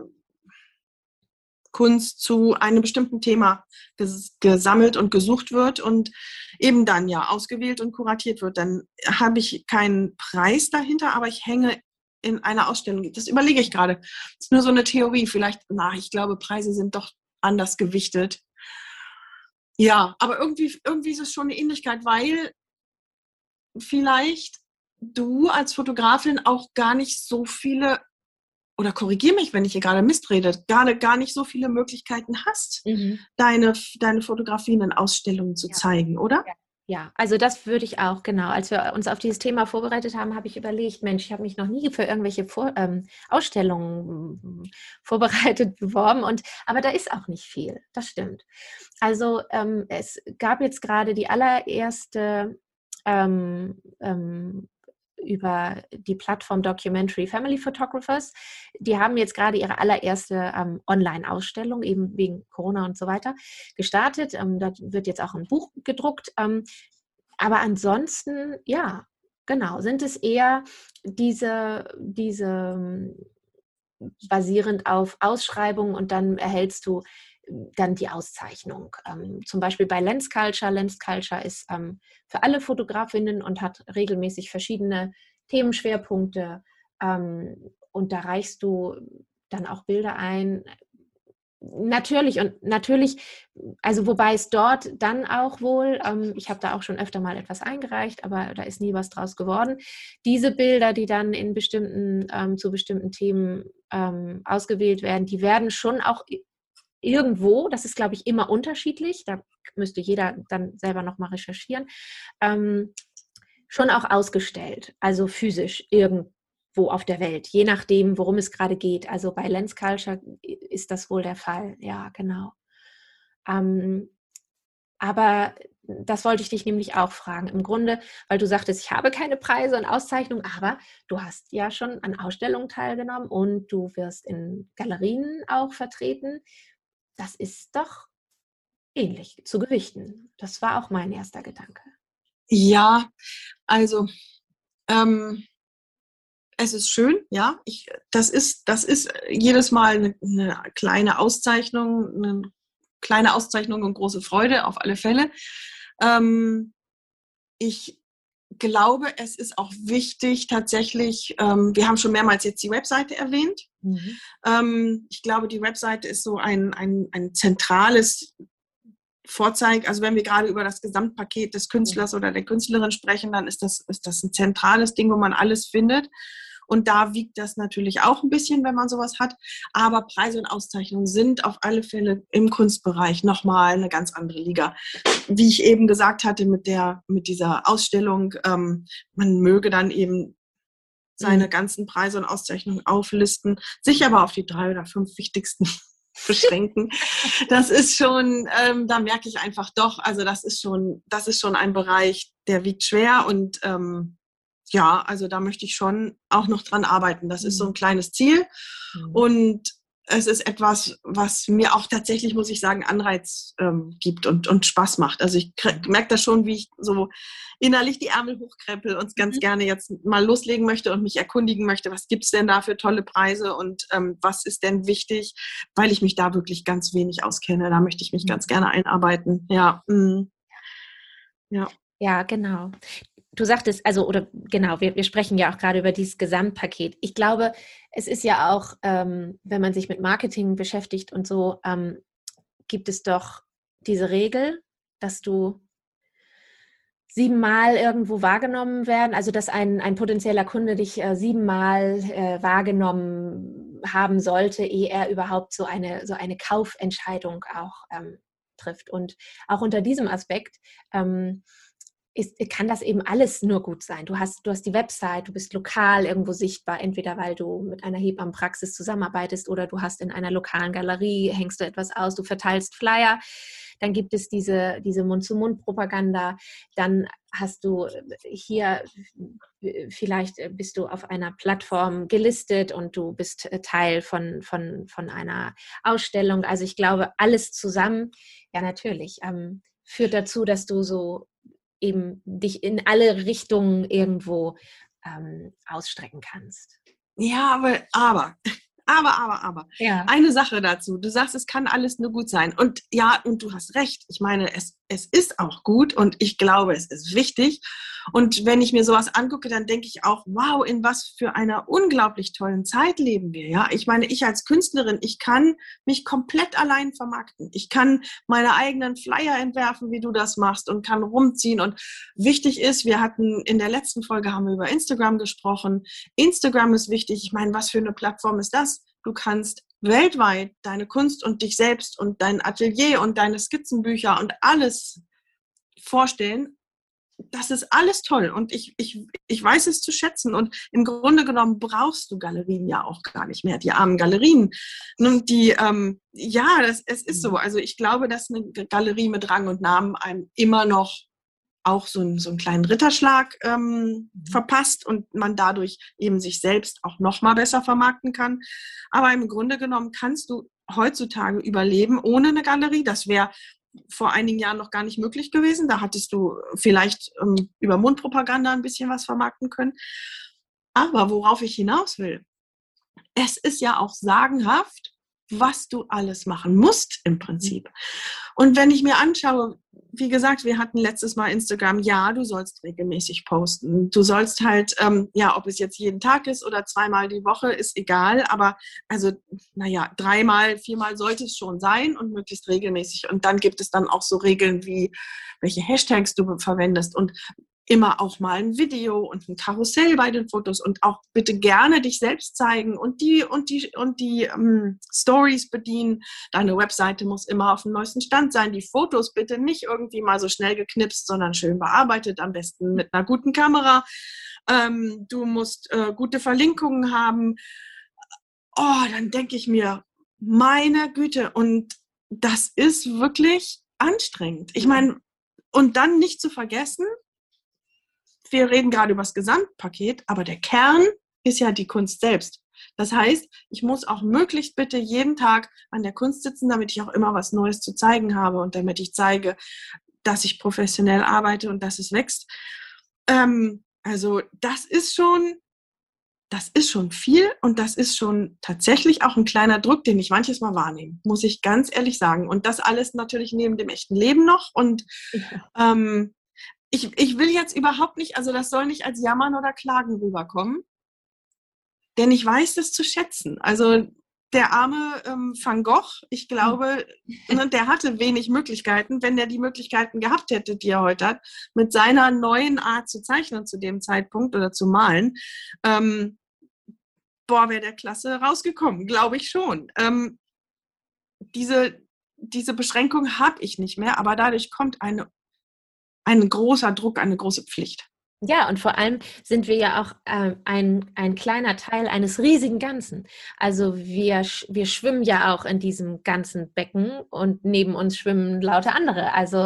Kunst zu einem bestimmten Thema ges gesammelt und gesucht wird und eben dann ja ausgewählt und kuratiert wird. Dann habe ich keinen Preis dahinter, aber ich hänge in einer Ausstellung. Das überlege ich gerade. Das ist nur so eine Theorie. Vielleicht, na, ich glaube, Preise sind doch anders gewichtet. Ja, aber irgendwie, irgendwie ist es schon eine Ähnlichkeit, weil vielleicht du als Fotografin auch gar nicht so viele, oder korrigier mich, wenn ich hier gerade Mist rede, gerade gar nicht so viele Möglichkeiten hast, mhm. deine, deine Fotografien in Ausstellungen zu ja. zeigen, oder? Ja. Ja, also das würde ich auch, genau. Als wir uns auf dieses Thema vorbereitet haben, habe ich überlegt, Mensch, ich habe mich noch nie für irgendwelche Vor ähm, Ausstellungen vorbereitet beworben. Und, aber da ist auch nicht viel, das stimmt. Also ähm, es gab jetzt gerade die allererste ähm, ähm über die Plattform Documentary Family Photographers. Die haben jetzt gerade ihre allererste ähm, Online-Ausstellung, eben wegen Corona und so weiter, gestartet. Ähm, da wird jetzt auch ein Buch gedruckt. Ähm, aber ansonsten, ja, genau, sind es eher diese, diese ähm, basierend auf Ausschreibungen und dann erhältst du dann die Auszeichnung. Ähm, zum Beispiel bei Lens Culture. Lens Culture ist ähm, für alle Fotografinnen und hat regelmäßig verschiedene Themenschwerpunkte. Ähm, und da reichst du dann auch Bilder ein. Natürlich und natürlich, also wobei es dort dann auch wohl, ähm, ich habe da auch schon öfter mal etwas eingereicht, aber da ist nie was draus geworden. Diese Bilder, die dann in bestimmten, ähm, zu bestimmten Themen ähm, ausgewählt werden, die werden schon auch irgendwo, das ist, glaube ich, immer unterschiedlich, da müsste jeder dann selber nochmal recherchieren, ähm, schon auch ausgestellt, also physisch irgendwo auf der Welt, je nachdem, worum es gerade geht. Also bei Lens Culture ist das wohl der Fall, ja, genau. Ähm, aber das wollte ich dich nämlich auch fragen. Im Grunde, weil du sagtest, ich habe keine Preise und Auszeichnungen, aber du hast ja schon an Ausstellungen teilgenommen und du wirst in Galerien auch vertreten das ist doch ähnlich zu gewichten. Das war auch mein erster Gedanke. Ja, also ähm, es ist schön, ja. Ich, das, ist, das ist jedes Mal eine, eine kleine Auszeichnung, eine kleine Auszeichnung und große Freude auf alle Fälle. Ähm, ich glaube, es ist auch wichtig tatsächlich, ähm, wir haben schon mehrmals jetzt die Webseite erwähnt. Mhm. Ähm, ich glaube, die Webseite ist so ein, ein, ein zentrales Vorzeig, also wenn wir gerade über das Gesamtpaket des Künstlers oder der Künstlerin sprechen, dann ist das, ist das ein zentrales Ding, wo man alles findet. Und da wiegt das natürlich auch ein bisschen, wenn man sowas hat. Aber Preise und Auszeichnungen sind auf alle Fälle im Kunstbereich nochmal eine ganz andere Liga. Wie ich eben gesagt hatte mit, der, mit dieser Ausstellung, ähm, man möge dann eben seine mhm. ganzen Preise und Auszeichnungen auflisten, sich aber auf die drei oder fünf wichtigsten beschränken. Das ist schon, ähm, da merke ich einfach doch, also das ist schon, das ist schon ein Bereich, der wiegt schwer und ähm, ja, also da möchte ich schon auch noch dran arbeiten. Das ist so ein mhm. kleines Ziel. Mhm. Und es ist etwas, was mir auch tatsächlich, muss ich sagen, Anreiz ähm, gibt und, und Spaß macht. Also ich merke das schon, wie ich so innerlich die Ärmel hochkrempel und ganz mhm. gerne jetzt mal loslegen möchte und mich erkundigen möchte, was gibt es denn da für tolle Preise und ähm, was ist denn wichtig, weil ich mich da wirklich ganz wenig auskenne. Da möchte ich mich mhm. ganz gerne einarbeiten. Ja. Mhm. Ja. Ja, genau du sagtest, also, oder genau, wir, wir sprechen ja auch gerade über dieses Gesamtpaket. Ich glaube, es ist ja auch, ähm, wenn man sich mit Marketing beschäftigt und so, ähm, gibt es doch diese Regel, dass du siebenmal irgendwo wahrgenommen werden, also dass ein, ein potenzieller Kunde dich äh, siebenmal äh, wahrgenommen haben sollte, ehe er überhaupt so eine, so eine Kaufentscheidung auch ähm, trifft. Und auch unter diesem Aspekt ähm, ist, kann das eben alles nur gut sein. Du hast, du hast die Website, du bist lokal irgendwo sichtbar, entweder weil du mit einer Hebammenpraxis zusammenarbeitest oder du hast in einer lokalen Galerie, hängst du etwas aus, du verteilst Flyer. Dann gibt es diese, diese Mund-zu-Mund-Propaganda. Dann hast du hier, vielleicht bist du auf einer Plattform gelistet und du bist Teil von, von, von einer Ausstellung. Also ich glaube, alles zusammen, ja natürlich, ähm, führt dazu, dass du so eben dich in alle Richtungen irgendwo ähm, ausstrecken kannst. Ja, aber, aber, aber, aber, aber. Ja. Eine Sache dazu. Du sagst, es kann alles nur gut sein. Und ja, und du hast recht. Ich meine, es es ist auch gut und ich glaube, es ist wichtig. Und wenn ich mir sowas angucke, dann denke ich auch, wow, in was für einer unglaublich tollen Zeit leben wir. Ja, ich meine, ich als Künstlerin, ich kann mich komplett allein vermarkten. Ich kann meine eigenen Flyer entwerfen, wie du das machst und kann rumziehen. Und wichtig ist, wir hatten in der letzten Folge haben wir über Instagram gesprochen. Instagram ist wichtig. Ich meine, was für eine Plattform ist das? Du kannst weltweit deine Kunst und dich selbst und dein Atelier und deine Skizzenbücher und alles vorstellen. Das ist alles toll und ich, ich, ich weiß es zu schätzen. Und im Grunde genommen brauchst du Galerien ja auch gar nicht mehr, die armen Galerien. Und die, ähm, ja, das, es ist so. Mhm. Also ich glaube, dass eine Galerie mit Rang und Namen einem immer noch auch so einen, so einen kleinen Ritterschlag ähm, mhm. verpasst und man dadurch eben sich selbst auch noch mal besser vermarkten kann. Aber im Grunde genommen kannst du heutzutage überleben ohne eine Galerie. Das wäre vor einigen Jahren noch gar nicht möglich gewesen. Da hattest du vielleicht ähm, über Mundpropaganda ein bisschen was vermarkten können. Aber worauf ich hinaus will, es ist ja auch sagenhaft, was du alles machen musst im Prinzip. Und wenn ich mir anschaue, wie gesagt, wir hatten letztes Mal Instagram, ja, du sollst regelmäßig posten. Du sollst halt, ähm, ja, ob es jetzt jeden Tag ist oder zweimal die Woche, ist egal. Aber also, naja, dreimal, viermal sollte es schon sein und möglichst regelmäßig. Und dann gibt es dann auch so Regeln wie, welche Hashtags du verwendest und immer auch mal ein Video und ein Karussell bei den Fotos und auch bitte gerne dich selbst zeigen und die und die und die ähm, Stories bedienen. Deine Webseite muss immer auf dem neuesten Stand sein. Die Fotos bitte nicht irgendwie mal so schnell geknipst, sondern schön bearbeitet, am besten mit einer guten Kamera. Ähm, du musst äh, gute Verlinkungen haben. Oh, dann denke ich mir, meine Güte, und das ist wirklich anstrengend. Ich meine, und dann nicht zu vergessen, wir reden gerade über das Gesamtpaket, aber der Kern ist ja die Kunst selbst. Das heißt, ich muss auch möglichst bitte jeden Tag an der Kunst sitzen, damit ich auch immer was Neues zu zeigen habe und damit ich zeige, dass ich professionell arbeite und dass es wächst. Ähm, also das ist schon, das ist schon viel und das ist schon tatsächlich auch ein kleiner Druck, den ich manches Mal wahrnehme, muss ich ganz ehrlich sagen. Und das alles natürlich neben dem echten Leben noch. Und ja. ähm, ich, ich will jetzt überhaupt nicht, also das soll nicht als Jammern oder Klagen rüberkommen, denn ich weiß das zu schätzen. Also der arme ähm, Van Gogh, ich glaube, ne, der hatte wenig Möglichkeiten. Wenn er die Möglichkeiten gehabt hätte, die er heute hat, mit seiner neuen Art zu zeichnen zu dem Zeitpunkt oder zu malen, ähm, boah, wäre der klasse rausgekommen, glaube ich schon. Ähm, diese, diese Beschränkung habe ich nicht mehr, aber dadurch kommt eine ein großer Druck, eine große Pflicht. Ja, und vor allem sind wir ja auch äh, ein, ein kleiner Teil eines riesigen Ganzen. Also wir, wir schwimmen ja auch in diesem ganzen Becken und neben uns schwimmen lauter andere. Also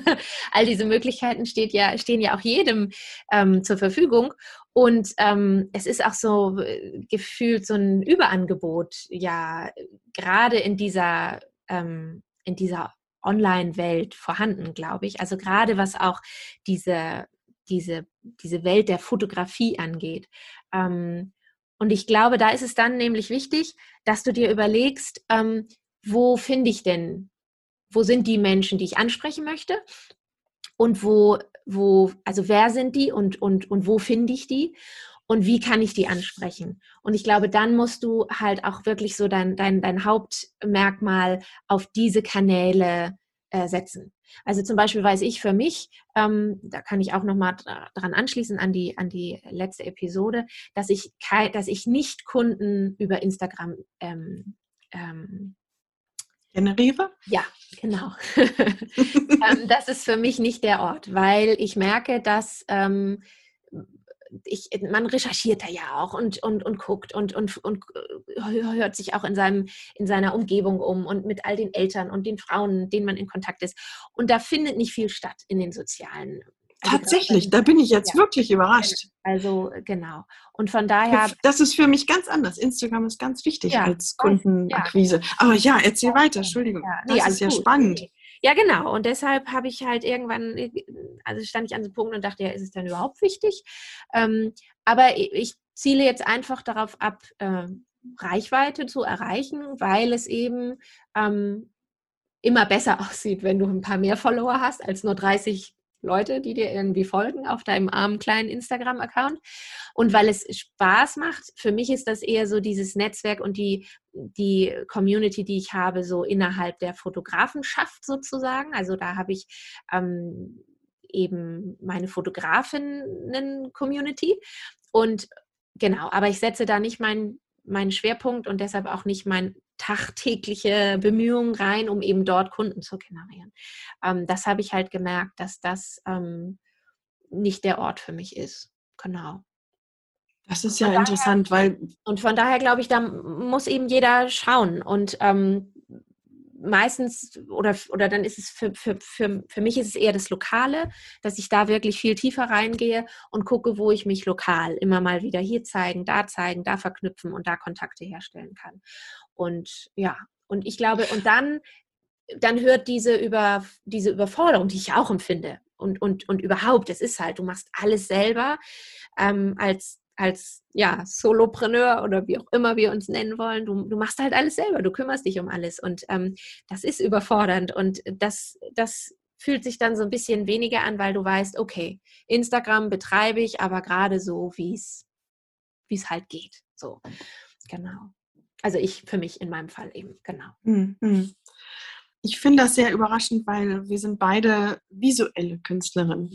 all diese Möglichkeiten steht ja, stehen ja auch jedem ähm, zur Verfügung. Und ähm, es ist auch so äh, gefühlt so ein Überangebot, ja, gerade in dieser, ähm, in dieser Online-Welt vorhanden, glaube ich. Also gerade was auch diese, diese, diese Welt der Fotografie angeht. Ähm, und ich glaube, da ist es dann nämlich wichtig, dass du dir überlegst, ähm, wo finde ich denn, wo sind die Menschen, die ich ansprechen möchte? Und wo, wo, also wer sind die und, und, und wo finde ich die? Und wie kann ich die ansprechen? Und ich glaube, dann musst du halt auch wirklich so dein, dein, dein Hauptmerkmal auf diese Kanäle äh, setzen. Also zum Beispiel weiß ich für mich, ähm, da kann ich auch nochmal dran anschließen an die, an die letzte Episode, dass ich, dass ich nicht Kunden über Instagram ähm, ähm, generiere? Ja, genau. ähm, das ist für mich nicht der Ort, weil ich merke, dass ähm, ich, man recherchiert da ja auch und, und, und guckt und, und, und äh, hört sich auch in, seinem, in seiner Umgebung um und mit all den Eltern und den Frauen, denen man in Kontakt ist. Und da findet nicht viel statt in den sozialen. Also Tatsächlich, da bin ich jetzt ja. wirklich überrascht. Also genau. Und von daher. Das ist für mich ganz anders. Instagram ist ganz wichtig ja, als Kundenakquise. Ja. Aber ja, erzähl weiter, Entschuldigung. Nee, das ist ja gut. spannend. Nee. Ja, genau. Und deshalb habe ich halt irgendwann, also stand ich an so Punkt und dachte, ja, ist es denn überhaupt wichtig? Ähm, aber ich ziele jetzt einfach darauf ab, äh, Reichweite zu erreichen, weil es eben ähm, immer besser aussieht, wenn du ein paar mehr Follower hast als nur 30 Leute, die dir irgendwie folgen auf deinem armen kleinen Instagram-Account. Und weil es Spaß macht, für mich ist das eher so dieses Netzwerk und die, die Community, die ich habe, so innerhalb der Fotografenschaft sozusagen. Also da habe ich ähm, eben meine Fotografinnen-Community. Und genau, aber ich setze da nicht meinen meinen Schwerpunkt und deshalb auch nicht mein tagtägliche Bemühungen rein, um eben dort Kunden zu generieren. Ähm, das habe ich halt gemerkt, dass das ähm, nicht der Ort für mich ist. Genau. Das ist ja daher, interessant, weil. Und von daher glaube ich, da muss eben jeder schauen. Und ähm, meistens oder, oder dann ist es für, für, für, für mich ist es eher das Lokale, dass ich da wirklich viel tiefer reingehe und gucke, wo ich mich lokal immer mal wieder hier zeigen, da zeigen, da verknüpfen und da Kontakte herstellen kann. Und ja, und ich glaube, und dann, dann hört diese, über, diese Überforderung, die ich auch empfinde, und, und, und überhaupt, es ist halt, du machst alles selber ähm, als als ja, Solopreneur oder wie auch immer wir uns nennen wollen, du, du machst halt alles selber, du kümmerst dich um alles und ähm, das ist überfordernd und das, das fühlt sich dann so ein bisschen weniger an, weil du weißt, okay, Instagram betreibe ich, aber gerade so, wie es halt geht. So, genau. Also ich für mich in meinem Fall eben, genau. Mhm. Ich finde das sehr überraschend, weil wir sind beide visuelle Künstlerinnen.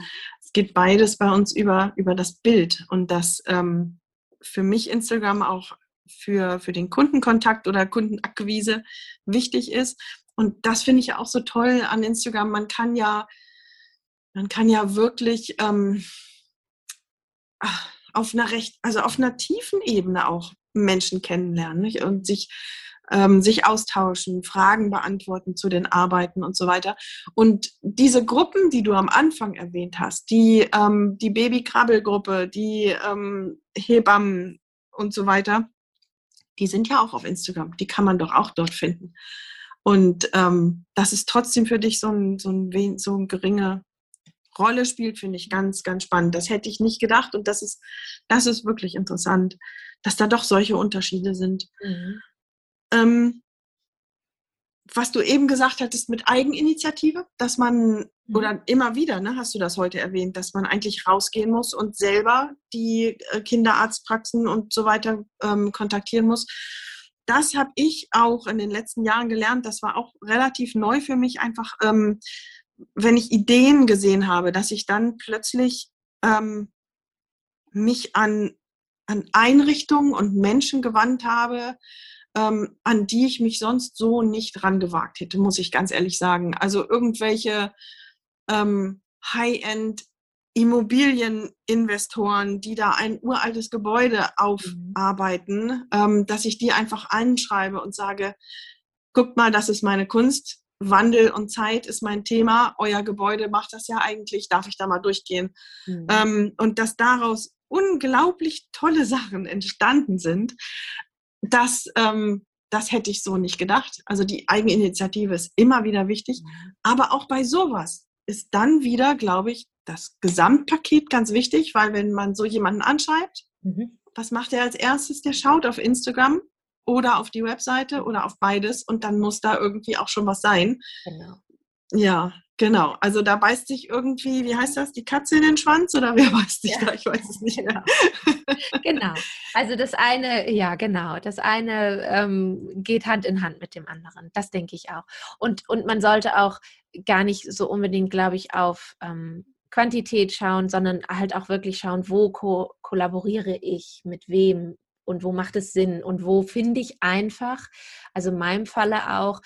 Geht beides bei uns über, über das Bild und das ähm, für mich Instagram auch für, für den Kundenkontakt oder Kundenakquise wichtig ist. Und das finde ich auch so toll an Instagram. Man kann ja, man kann ja wirklich ähm, auf einer recht, also auf einer tiefen Ebene auch Menschen kennenlernen nicht? und sich ähm, sich austauschen, Fragen beantworten zu den Arbeiten und so weiter. Und diese Gruppen, die du am Anfang erwähnt hast, die, ähm, die Baby-Krabbelgruppe, die ähm, Hebammen und so weiter, die sind ja auch auf Instagram. Die kann man doch auch dort finden. Und ähm, das ist trotzdem für dich so ein, so ein, so ein geringe Rolle spielt, finde ich ganz, ganz spannend. Das hätte ich nicht gedacht und das ist, das ist wirklich interessant, dass da doch solche Unterschiede sind. Mhm. Ähm, was du eben gesagt hattest mit Eigeninitiative, dass man, mhm. oder immer wieder, ne, hast du das heute erwähnt, dass man eigentlich rausgehen muss und selber die äh, Kinderarztpraxen und so weiter ähm, kontaktieren muss. Das habe ich auch in den letzten Jahren gelernt. Das war auch relativ neu für mich, einfach, ähm, wenn ich Ideen gesehen habe, dass ich dann plötzlich ähm, mich an, an Einrichtungen und Menschen gewandt habe, ähm, an die ich mich sonst so nicht rangewagt hätte, muss ich ganz ehrlich sagen. Also irgendwelche ähm, High-End Immobilieninvestoren, die da ein uraltes Gebäude mhm. aufarbeiten, ähm, dass ich die einfach anschreibe und sage, guckt mal, das ist meine Kunst. Wandel und Zeit ist mein Thema. Euer Gebäude macht das ja eigentlich. Darf ich da mal durchgehen? Mhm. Ähm, und dass daraus unglaublich tolle Sachen entstanden sind, das, ähm, das hätte ich so nicht gedacht. Also die Eigeninitiative ist immer wieder wichtig. Mhm. Aber auch bei sowas ist dann wieder, glaube ich, das Gesamtpaket ganz wichtig, weil wenn man so jemanden anschreibt, mhm. was macht er als erstes? Der schaut auf Instagram oder auf die Webseite oder auf beides und dann muss da irgendwie auch schon was sein. Genau. Ja, Genau, also da beißt sich irgendwie, wie heißt das, die Katze in den Schwanz oder wer beißt sich ja. da? Ich weiß es nicht mehr. genau, also das eine, ja genau, das eine ähm, geht Hand in Hand mit dem anderen, das denke ich auch. Und, und man sollte auch gar nicht so unbedingt, glaube ich, auf ähm, Quantität schauen, sondern halt auch wirklich schauen, wo ko kollaboriere ich, mit wem und wo macht es Sinn und wo finde ich einfach, also in meinem Falle auch,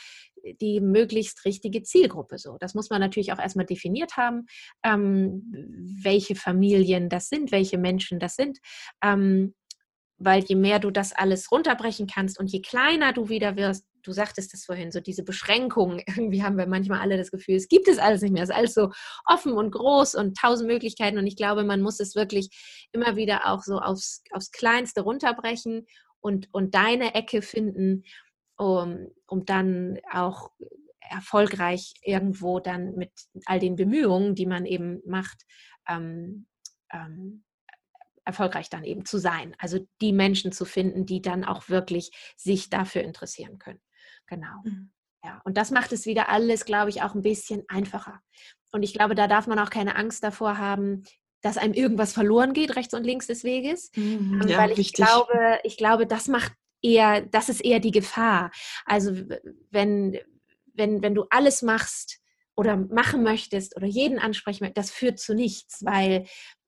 die möglichst richtige Zielgruppe so. Das muss man natürlich auch erstmal definiert haben, ähm, welche Familien das sind, welche Menschen das sind. Ähm, weil je mehr du das alles runterbrechen kannst und je kleiner du wieder wirst, du sagtest das vorhin, so diese Beschränkungen, irgendwie haben wir manchmal alle das Gefühl, es gibt es alles nicht mehr, es ist alles so offen und groß und tausend Möglichkeiten und ich glaube, man muss es wirklich immer wieder auch so aufs, aufs Kleinste runterbrechen und, und deine Ecke finden um, um dann auch erfolgreich irgendwo dann mit all den Bemühungen, die man eben macht, ähm, ähm, erfolgreich dann eben zu sein. Also die Menschen zu finden, die dann auch wirklich sich dafür interessieren können. Genau. Mhm. Ja, und das macht es wieder alles, glaube ich, auch ein bisschen einfacher. Und ich glaube, da darf man auch keine Angst davor haben, dass einem irgendwas verloren geht, rechts und links des Weges. Mhm, ja, weil ich wichtig. glaube, ich glaube, das macht eher, das ist eher die Gefahr. Also wenn, wenn, wenn du alles machst oder machen möchtest oder jeden ansprechen möchtest, das führt zu nichts, weil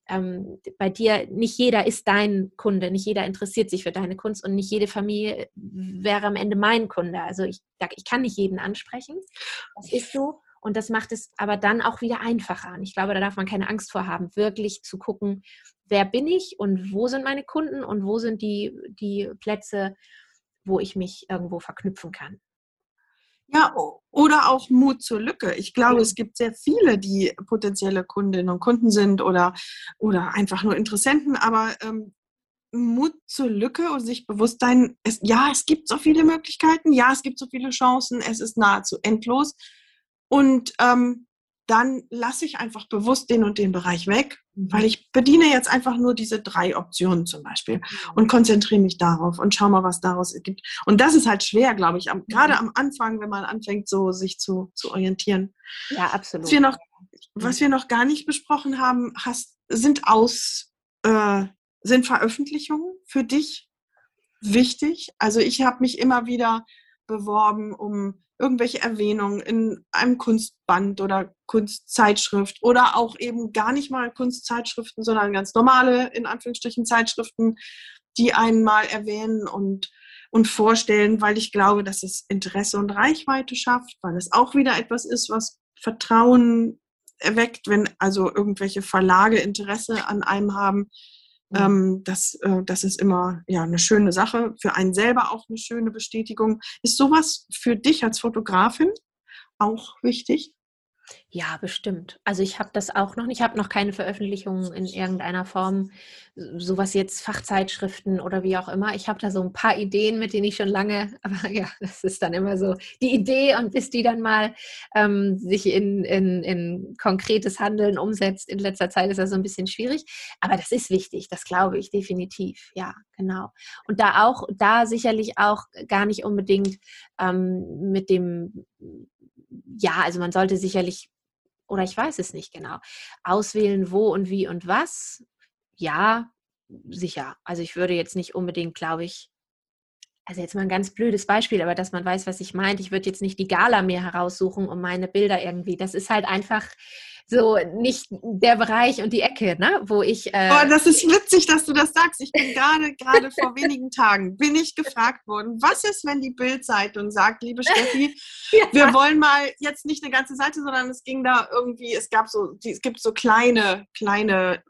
ähm, bei dir nicht jeder ist dein Kunde, nicht jeder interessiert sich für deine Kunst und nicht jede Familie wäre am Ende mein Kunde. Also ich, ich kann nicht jeden ansprechen. Das ist so. Und das macht es aber dann auch wieder einfacher. Und ich glaube, da darf man keine Angst vor haben, wirklich zu gucken, wer bin ich und wo sind meine Kunden und wo sind die, die Plätze, wo ich mich irgendwo verknüpfen kann. Ja, oder auch Mut zur Lücke. Ich glaube, ja. es gibt sehr viele, die potenzielle Kundinnen und Kunden sind oder, oder einfach nur Interessenten, aber ähm, Mut zur Lücke und sich bewusst sein, es, ja, es gibt so viele Möglichkeiten, ja, es gibt so viele Chancen, es ist nahezu endlos. Und ähm, dann lasse ich einfach bewusst den und den Bereich weg, mhm. weil ich bediene jetzt einfach nur diese drei Optionen zum Beispiel mhm. und konzentriere mich darauf und schau mal, was daraus gibt. Und das ist halt schwer, glaube ich, am, mhm. gerade am Anfang, wenn man anfängt, so sich zu, zu orientieren. Ja, absolut. Was wir noch, was wir noch gar nicht besprochen haben, hast, sind aus, äh, sind Veröffentlichungen für dich wichtig? Also ich habe mich immer wieder beworben, um irgendwelche Erwähnungen in einem Kunstband oder Kunstzeitschrift oder auch eben gar nicht mal Kunstzeitschriften, sondern ganz normale, in Anführungsstrichen, Zeitschriften, die einen mal erwähnen und, und vorstellen, weil ich glaube, dass es Interesse und Reichweite schafft, weil es auch wieder etwas ist, was Vertrauen erweckt, wenn also irgendwelche Verlage Interesse an einem haben. Mhm. Ähm, das, äh, das ist immer ja, eine schöne Sache, für einen selber auch eine schöne Bestätigung. Ist sowas für dich als Fotografin auch wichtig? Ja, bestimmt. Also ich habe das auch noch nicht. Ich habe noch keine Veröffentlichungen in irgendeiner Form, sowas jetzt Fachzeitschriften oder wie auch immer. Ich habe da so ein paar Ideen, mit denen ich schon lange, aber ja, das ist dann immer so die Idee und bis die dann mal ähm, sich in, in, in konkretes Handeln umsetzt, in letzter Zeit ist das so ein bisschen schwierig. Aber das ist wichtig, das glaube ich definitiv. Ja, genau. Und da auch, da sicherlich auch gar nicht unbedingt ähm, mit dem ja, also man sollte sicherlich, oder ich weiß es nicht genau, auswählen, wo und wie und was. Ja, sicher. Also ich würde jetzt nicht unbedingt, glaube ich, also jetzt mal ein ganz blödes Beispiel, aber dass man weiß, was ich meinte. Ich würde jetzt nicht die Gala mehr heraussuchen, um meine Bilder irgendwie. Das ist halt einfach so nicht der Bereich und die Ecke, ne, wo ich. Äh oh, das ist witzig, dass du das sagst. Ich bin gerade gerade vor wenigen Tagen bin ich gefragt worden, was ist, wenn die Bildzeitung sagt, liebe Steffi, ja. wir wollen mal jetzt nicht eine ganze Seite, sondern es ging da irgendwie, es gab so, es gibt so kleine kleine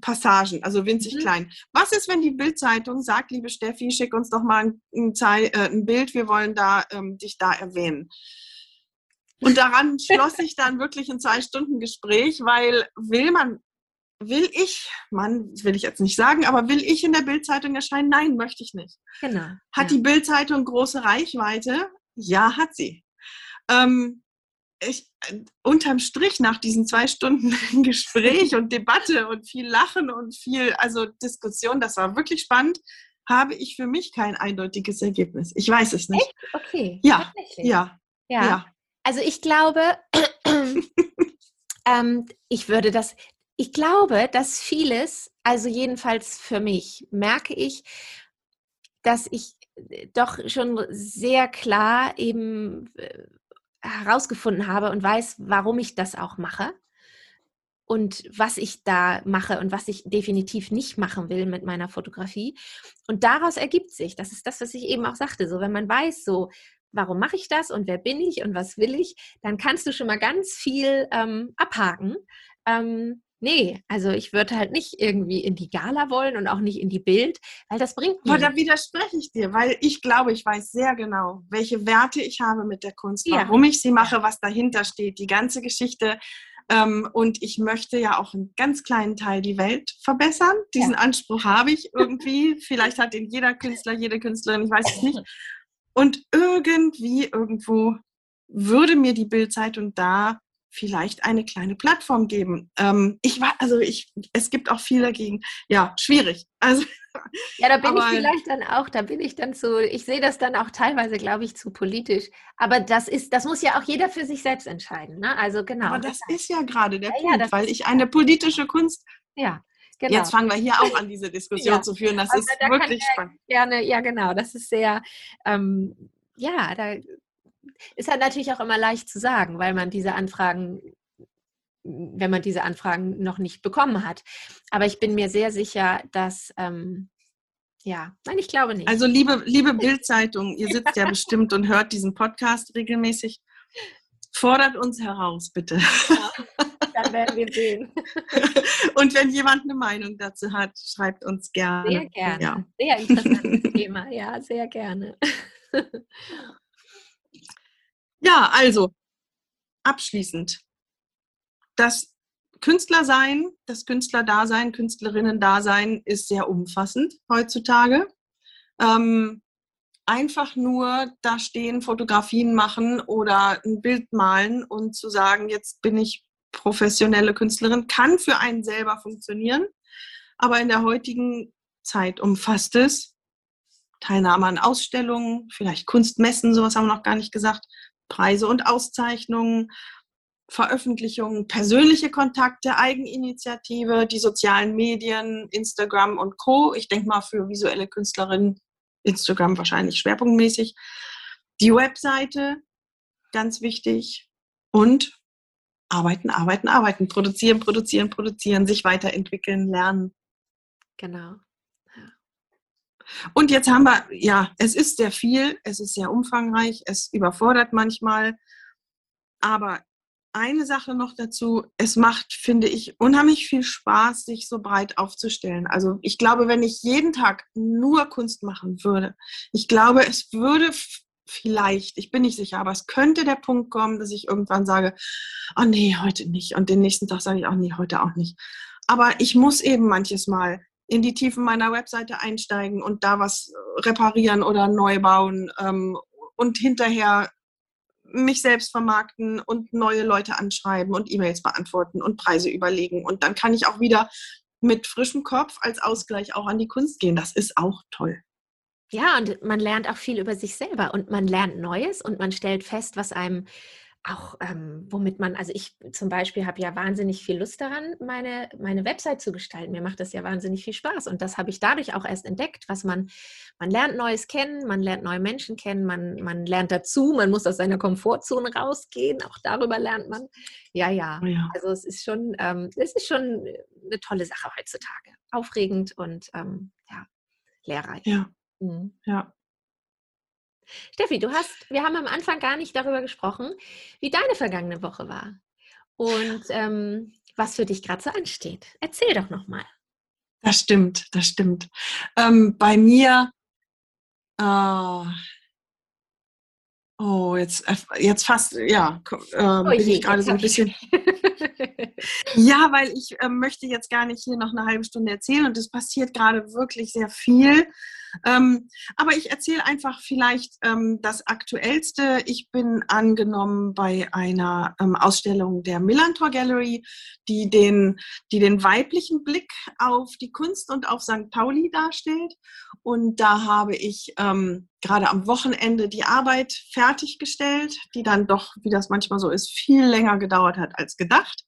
Passagen, also winzig mhm. klein. Was ist, wenn die Bildzeitung sagt, liebe Steffi, schick uns doch mal ein, ein, äh, ein Bild, wir wollen da ähm, dich da erwähnen. Und daran schloss sich dann wirklich ein zwei Stunden Gespräch, weil will man, will ich, Mann, will ich jetzt nicht sagen, aber will ich in der Bildzeitung erscheinen? Nein, möchte ich nicht. Genau. Hat ja. die Bildzeitung große Reichweite? Ja, hat sie. Ähm, ich, unterm Strich nach diesen zwei Stunden Gespräch und Debatte und viel Lachen und viel, also Diskussion, das war wirklich spannend, habe ich für mich kein eindeutiges Ergebnis. Ich weiß es nicht. Echt? Okay. Ja, ja, ja. ja. Also ich glaube, ähm, ich würde das, ich glaube, dass vieles, also jedenfalls für mich, merke ich, dass ich äh, doch schon sehr klar eben äh, herausgefunden habe und weiß, warum ich das auch mache und was ich da mache und was ich definitiv nicht machen will mit meiner Fotografie. Und daraus ergibt sich, das ist das, was ich eben auch sagte, so wenn man weiß, so warum mache ich das und wer bin ich und was will ich, dann kannst du schon mal ganz viel ähm, abhaken. Ähm, nee, also ich würde halt nicht irgendwie in die Gala wollen und auch nicht in die Bild, weil das bringt mir. Aber da widerspreche ich dir, weil ich glaube, ich weiß sehr genau, welche Werte ich habe mit der Kunst, warum ich sie mache, was dahinter steht, die ganze Geschichte. Ähm, und ich möchte ja auch einen ganz kleinen Teil die Welt verbessern. Diesen ja. Anspruch habe ich irgendwie. Vielleicht hat ihn jeder Künstler, jede Künstlerin, ich weiß es nicht. Und irgendwie, irgendwo würde mir die Bildzeitung da vielleicht eine kleine Plattform geben. Ähm, ich war, also ich, es gibt auch viel dagegen. Ja, schwierig. Also, ja, da bin aber, ich vielleicht dann auch, da bin ich dann zu, ich sehe das dann auch teilweise, glaube ich, zu politisch. Aber das ist, das muss ja auch jeder für sich selbst entscheiden. Ne? Also genau. Aber das ist ja gerade der ja, Punkt, ja, weil ich eine politische Kunst. Ja. Genau. Jetzt fangen wir hier auch an, diese Diskussion ja. zu führen. Das also, ist da wirklich spannend. Gerne, ja, genau. Das ist sehr, ähm, ja, da ist halt natürlich auch immer leicht zu sagen, weil man diese Anfragen wenn man diese Anfragen noch nicht bekommen hat. Aber ich bin mir sehr sicher, dass, ähm, ja, nein, ich glaube nicht. Also liebe, liebe Bildzeitung, ihr sitzt ja bestimmt und hört diesen Podcast regelmäßig. Fordert uns heraus, bitte. Ja, dann werden wir sehen. Und wenn jemand eine Meinung dazu hat, schreibt uns gerne. Sehr gerne. Ja. Sehr interessantes Thema, ja, sehr gerne. Ja, also abschließend. Das Künstlersein, das Künstlerdasein, Künstlerinnen-Dasein ist sehr umfassend heutzutage. Ähm, einfach nur da stehen, Fotografien machen oder ein Bild malen und zu sagen, jetzt bin ich professionelle Künstlerin, kann für einen selber funktionieren. Aber in der heutigen Zeit umfasst es Teilnahme an Ausstellungen, vielleicht Kunstmessen, sowas haben wir noch gar nicht gesagt, Preise und Auszeichnungen, Veröffentlichungen, persönliche Kontakte, Eigeninitiative, die sozialen Medien, Instagram und Co. Ich denke mal für visuelle Künstlerinnen Instagram wahrscheinlich schwerpunktmäßig. Die Webseite, ganz wichtig. Und arbeiten, arbeiten, arbeiten, produzieren, produzieren, produzieren, sich weiterentwickeln, lernen. Genau. Und jetzt haben wir, ja, es ist sehr viel, es ist sehr umfangreich, es überfordert manchmal. Aber eine Sache noch dazu, es macht, finde ich, unheimlich viel Spaß, sich so breit aufzustellen. Also ich glaube, wenn ich jeden Tag nur Kunst machen würde, ich glaube, es würde vielleicht, ich bin nicht sicher, aber es könnte der Punkt kommen, dass ich irgendwann sage, oh nee, heute nicht. Und den nächsten Tag sage ich auch nee, heute auch nicht. Aber ich muss eben manches Mal in die Tiefen meiner Webseite einsteigen und da was reparieren oder neu bauen ähm, und hinterher mich selbst vermarkten und neue Leute anschreiben und E-Mails beantworten und Preise überlegen. Und dann kann ich auch wieder mit frischem Kopf als Ausgleich auch an die Kunst gehen. Das ist auch toll. Ja, und man lernt auch viel über sich selber und man lernt Neues und man stellt fest, was einem auch ähm, womit man, also ich zum Beispiel habe ja wahnsinnig viel Lust daran, meine, meine Website zu gestalten. Mir macht das ja wahnsinnig viel Spaß. Und das habe ich dadurch auch erst entdeckt, was man, man lernt Neues kennen, man lernt neue Menschen kennen, man, man lernt dazu, man muss aus seiner Komfortzone rausgehen, auch darüber lernt man. Ja, ja. Oh ja. Also es ist schon, ähm, es ist schon eine tolle Sache heutzutage. Aufregend und ähm, ja, lehrreich. Ja. Mhm. Ja. Steffi, du hast, wir haben am Anfang gar nicht darüber gesprochen, wie deine vergangene Woche war und ähm, was für dich gerade so ansteht. Erzähl doch nochmal. Das stimmt, das stimmt. Ähm, bei mir, äh, oh, jetzt, äh, jetzt fast, ja, äh, oh bin ich gerade so ein bisschen. ja, weil ich äh, möchte jetzt gar nicht hier noch eine halbe Stunde erzählen und es passiert gerade wirklich sehr viel. Ähm, aber ich erzähle einfach vielleicht ähm, das Aktuellste. Ich bin angenommen bei einer ähm, Ausstellung der Millantor Gallery, die den, die den weiblichen Blick auf die Kunst und auf St. Pauli darstellt. Und da habe ich ähm, gerade am Wochenende die Arbeit fertiggestellt, die dann doch, wie das manchmal so ist, viel länger gedauert hat als gedacht.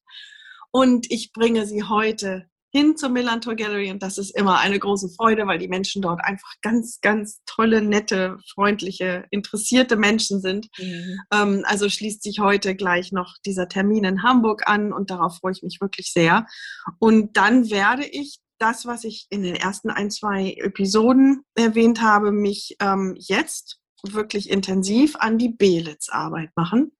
Und ich bringe sie heute hin zur Millantor Gallery und das ist immer eine große Freude, weil die Menschen dort einfach ganz, ganz tolle, nette, freundliche, interessierte Menschen sind. Mhm. Ähm, also schließt sich heute gleich noch dieser Termin in Hamburg an und darauf freue ich mich wirklich sehr. Und dann werde ich das, was ich in den ersten ein, zwei Episoden erwähnt habe, mich ähm, jetzt wirklich intensiv an die Belitz-Arbeit machen.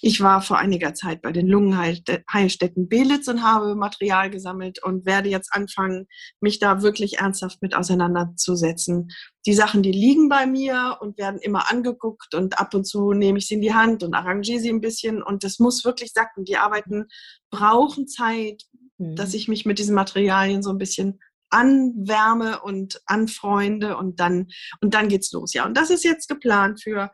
Ich war vor einiger Zeit bei den Lungenheilstätten Belitz und habe Material gesammelt und werde jetzt anfangen, mich da wirklich ernsthaft mit auseinanderzusetzen. Die Sachen, die liegen bei mir und werden immer angeguckt und ab und zu nehme ich sie in die Hand und arrangiere sie ein bisschen und das muss wirklich sacken. Die Arbeiten brauchen Zeit, mhm. dass ich mich mit diesen Materialien so ein bisschen anwärme und anfreunde und dann, und dann geht's los. Ja, und das ist jetzt geplant für,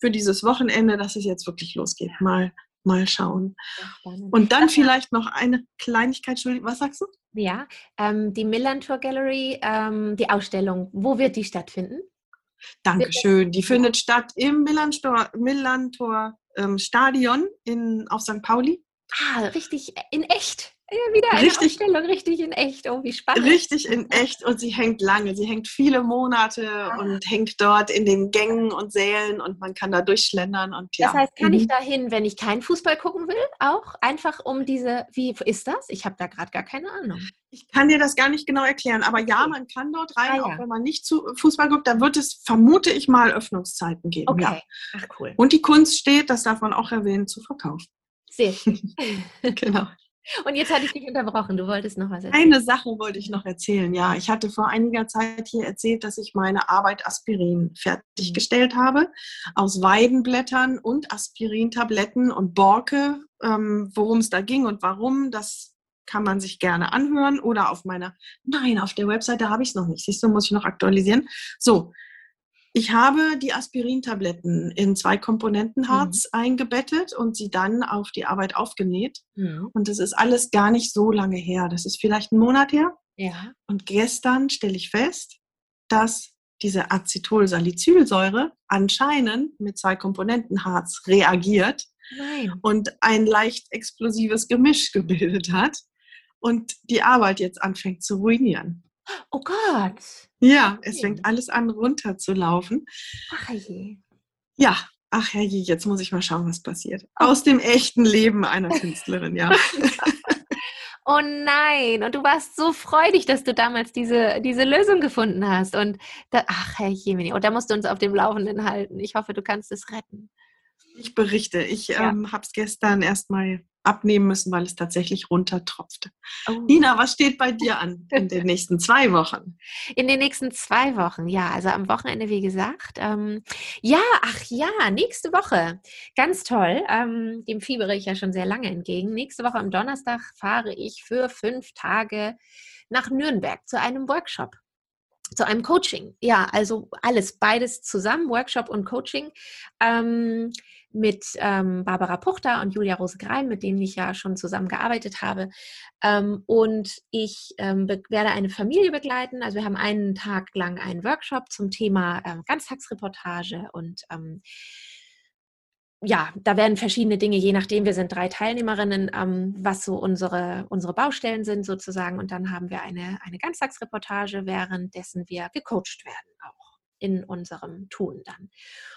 für dieses Wochenende, dass es jetzt wirklich losgeht. Mal, mal schauen. Und dann vielleicht noch eine Kleinigkeit, Entschuldigung, was sagst du? Ja, ähm, die Millantor Gallery, ähm, die Ausstellung, wo wird die stattfinden? Dankeschön. Die findet statt im Millantor, Millantor ähm, Stadion in, auf St. Pauli. Ah, richtig, in echt. Ja, wieder eine richtig, Ausstellung, richtig in echt. Oh, wie spannend. Richtig in echt und sie hängt lange. Sie hängt viele Monate ah. und hängt dort in den Gängen und Sälen und man kann da durchschlendern. Und, ja. Das heißt, kann mhm. ich da hin, wenn ich keinen Fußball gucken will? Auch einfach um diese, wie ist das? Ich habe da gerade gar keine Ahnung. Ich kann dir das gar nicht genau erklären, aber ja, man kann dort rein, ah, ja. auch wenn man nicht zu Fußball guckt, da wird es, vermute ich mal, Öffnungszeiten geben. Okay. Ja. Ach cool. Und die Kunst steht, das darf man auch erwähnen, zu verkaufen. Sehr schön. genau. Und jetzt hatte ich dich unterbrochen. Du wolltest noch was erzählen. Eine Sache wollte ich noch erzählen. Ja, ich hatte vor einiger Zeit hier erzählt, dass ich meine Arbeit Aspirin fertiggestellt mhm. habe. Aus Weidenblättern und Aspirintabletten und Borke. Ähm, Worum es da ging und warum, das kann man sich gerne anhören. Oder auf meiner, nein, auf der Webseite habe ich es noch nicht. Siehst du, muss ich noch aktualisieren. So, ich habe die Aspirintabletten in zwei Komponentenharz mhm. eingebettet und sie dann auf die Arbeit aufgenäht. Mhm. Und das ist alles gar nicht so lange her. Das ist vielleicht ein Monat her. Ja. Und gestern stelle ich fest, dass diese Acetylsalicylsäure anscheinend mit zwei Komponentenharz reagiert Nein. und ein leicht explosives Gemisch gebildet hat und die Arbeit jetzt anfängt zu ruinieren. Oh Gott. Ja, es fängt alles an runterzulaufen. Ach je. Ja, ach je, jetzt muss ich mal schauen, was passiert. Oh. Aus dem echten Leben einer Künstlerin, ja. oh nein, und du warst so freudig, dass du damals diese, diese Lösung gefunden hast. Und da, ach Herr Jemini, und da musst du uns auf dem Laufenden halten. Ich hoffe, du kannst es retten. Ich berichte. Ich ja. ähm, habe es gestern erstmal abnehmen müssen, weil es tatsächlich runtertropfte. Oh. Nina, was steht bei dir an in den nächsten zwei Wochen? In den nächsten zwei Wochen, ja, also am Wochenende, wie gesagt. Ähm, ja, ach ja, nächste Woche. Ganz toll. Ähm, dem fiebere ich ja schon sehr lange entgegen. Nächste Woche am Donnerstag fahre ich für fünf Tage nach Nürnberg zu einem Workshop zu einem Coaching. Ja, also alles, beides zusammen, Workshop und Coaching. Ähm, mit ähm, Barbara Puchter und Julia Rose-Grein, mit denen ich ja schon zusammengearbeitet habe. Ähm, und ich ähm, werde eine Familie begleiten. Also wir haben einen Tag lang einen Workshop zum Thema ähm, Ganztagsreportage und ähm, ja, da werden verschiedene Dinge, je nachdem, wir sind drei Teilnehmerinnen, ähm, was so unsere, unsere Baustellen sind sozusagen. Und dann haben wir eine, eine Ganztagsreportage, währenddessen wir gecoacht werden auch in unserem Tun dann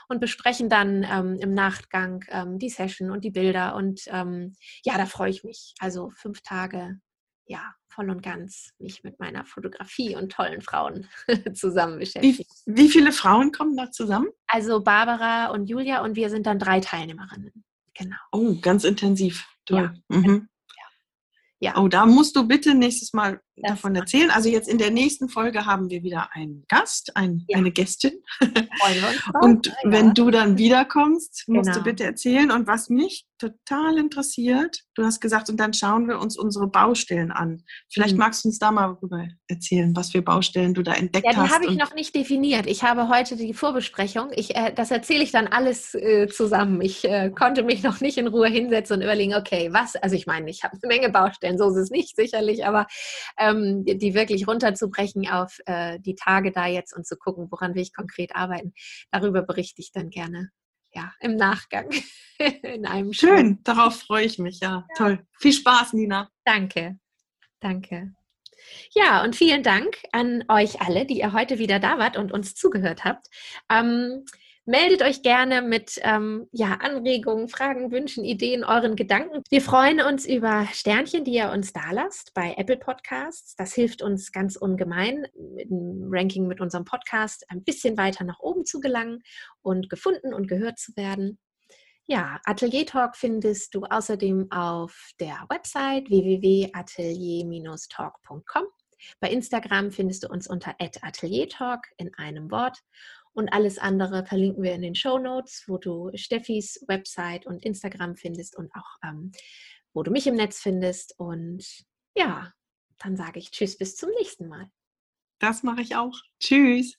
und besprechen dann ähm, im Nachgang ähm, die Session und die Bilder und ähm, ja, da freue ich mich. Also fünf Tage, ja, voll und ganz mich mit meiner Fotografie und tollen Frauen zusammen beschäftigen. Wie, wie, viele Frauen kommen da zusammen? Also Barbara und Julia und wir sind dann drei Teilnehmerinnen. Genau. Oh, ganz intensiv. Toll. Ja, mhm. Ja. Oh, da musst du bitte nächstes Mal das davon erzählen. Also jetzt in der nächsten Folge haben wir wieder einen Gast, ein, ja. eine Gästin. und wenn du dann wiederkommst, musst genau. du bitte erzählen. Und was mich total interessiert, du hast gesagt, und dann schauen wir uns unsere Baustellen an. Vielleicht mhm. magst du uns da mal rüber erzählen, was für Baustellen du da entdeckt hast. Ja, die habe ich noch nicht definiert. Ich habe heute die Vorbesprechung. Ich, äh, das erzähle ich dann alles äh, zusammen. Ich äh, konnte mich noch nicht in Ruhe hinsetzen und überlegen, okay, was, also ich meine, ich habe eine Menge Baustellen, so ist es nicht sicherlich, aber ähm, die wirklich runterzubrechen auf äh, die Tage da jetzt und zu gucken, woran will ich konkret arbeiten. Darüber berichte ich dann gerne ja, im Nachgang in einem Schön, Show. darauf freue ich mich, ja. ja. Toll. Viel Spaß, Nina. Danke. Danke. Ja, und vielen Dank an euch alle, die ihr heute wieder da wart und uns zugehört habt. Ähm, Meldet euch gerne mit ähm, ja, Anregungen, Fragen, Wünschen, Ideen, euren Gedanken. Wir freuen uns über Sternchen, die ihr uns da lasst bei Apple Podcasts. Das hilft uns ganz ungemein, mit dem Ranking mit unserem Podcast ein bisschen weiter nach oben zu gelangen und gefunden und gehört zu werden. Ja, Atelier Talk findest du außerdem auf der Website www.atelier-talk.com. Bei Instagram findest du uns unter @ateliertalk in einem Wort und alles andere verlinken wir in den Show Notes, wo du Steffis Website und Instagram findest und auch ähm, wo du mich im Netz findest. Und ja, dann sage ich Tschüss, bis zum nächsten Mal. Das mache ich auch. Tschüss.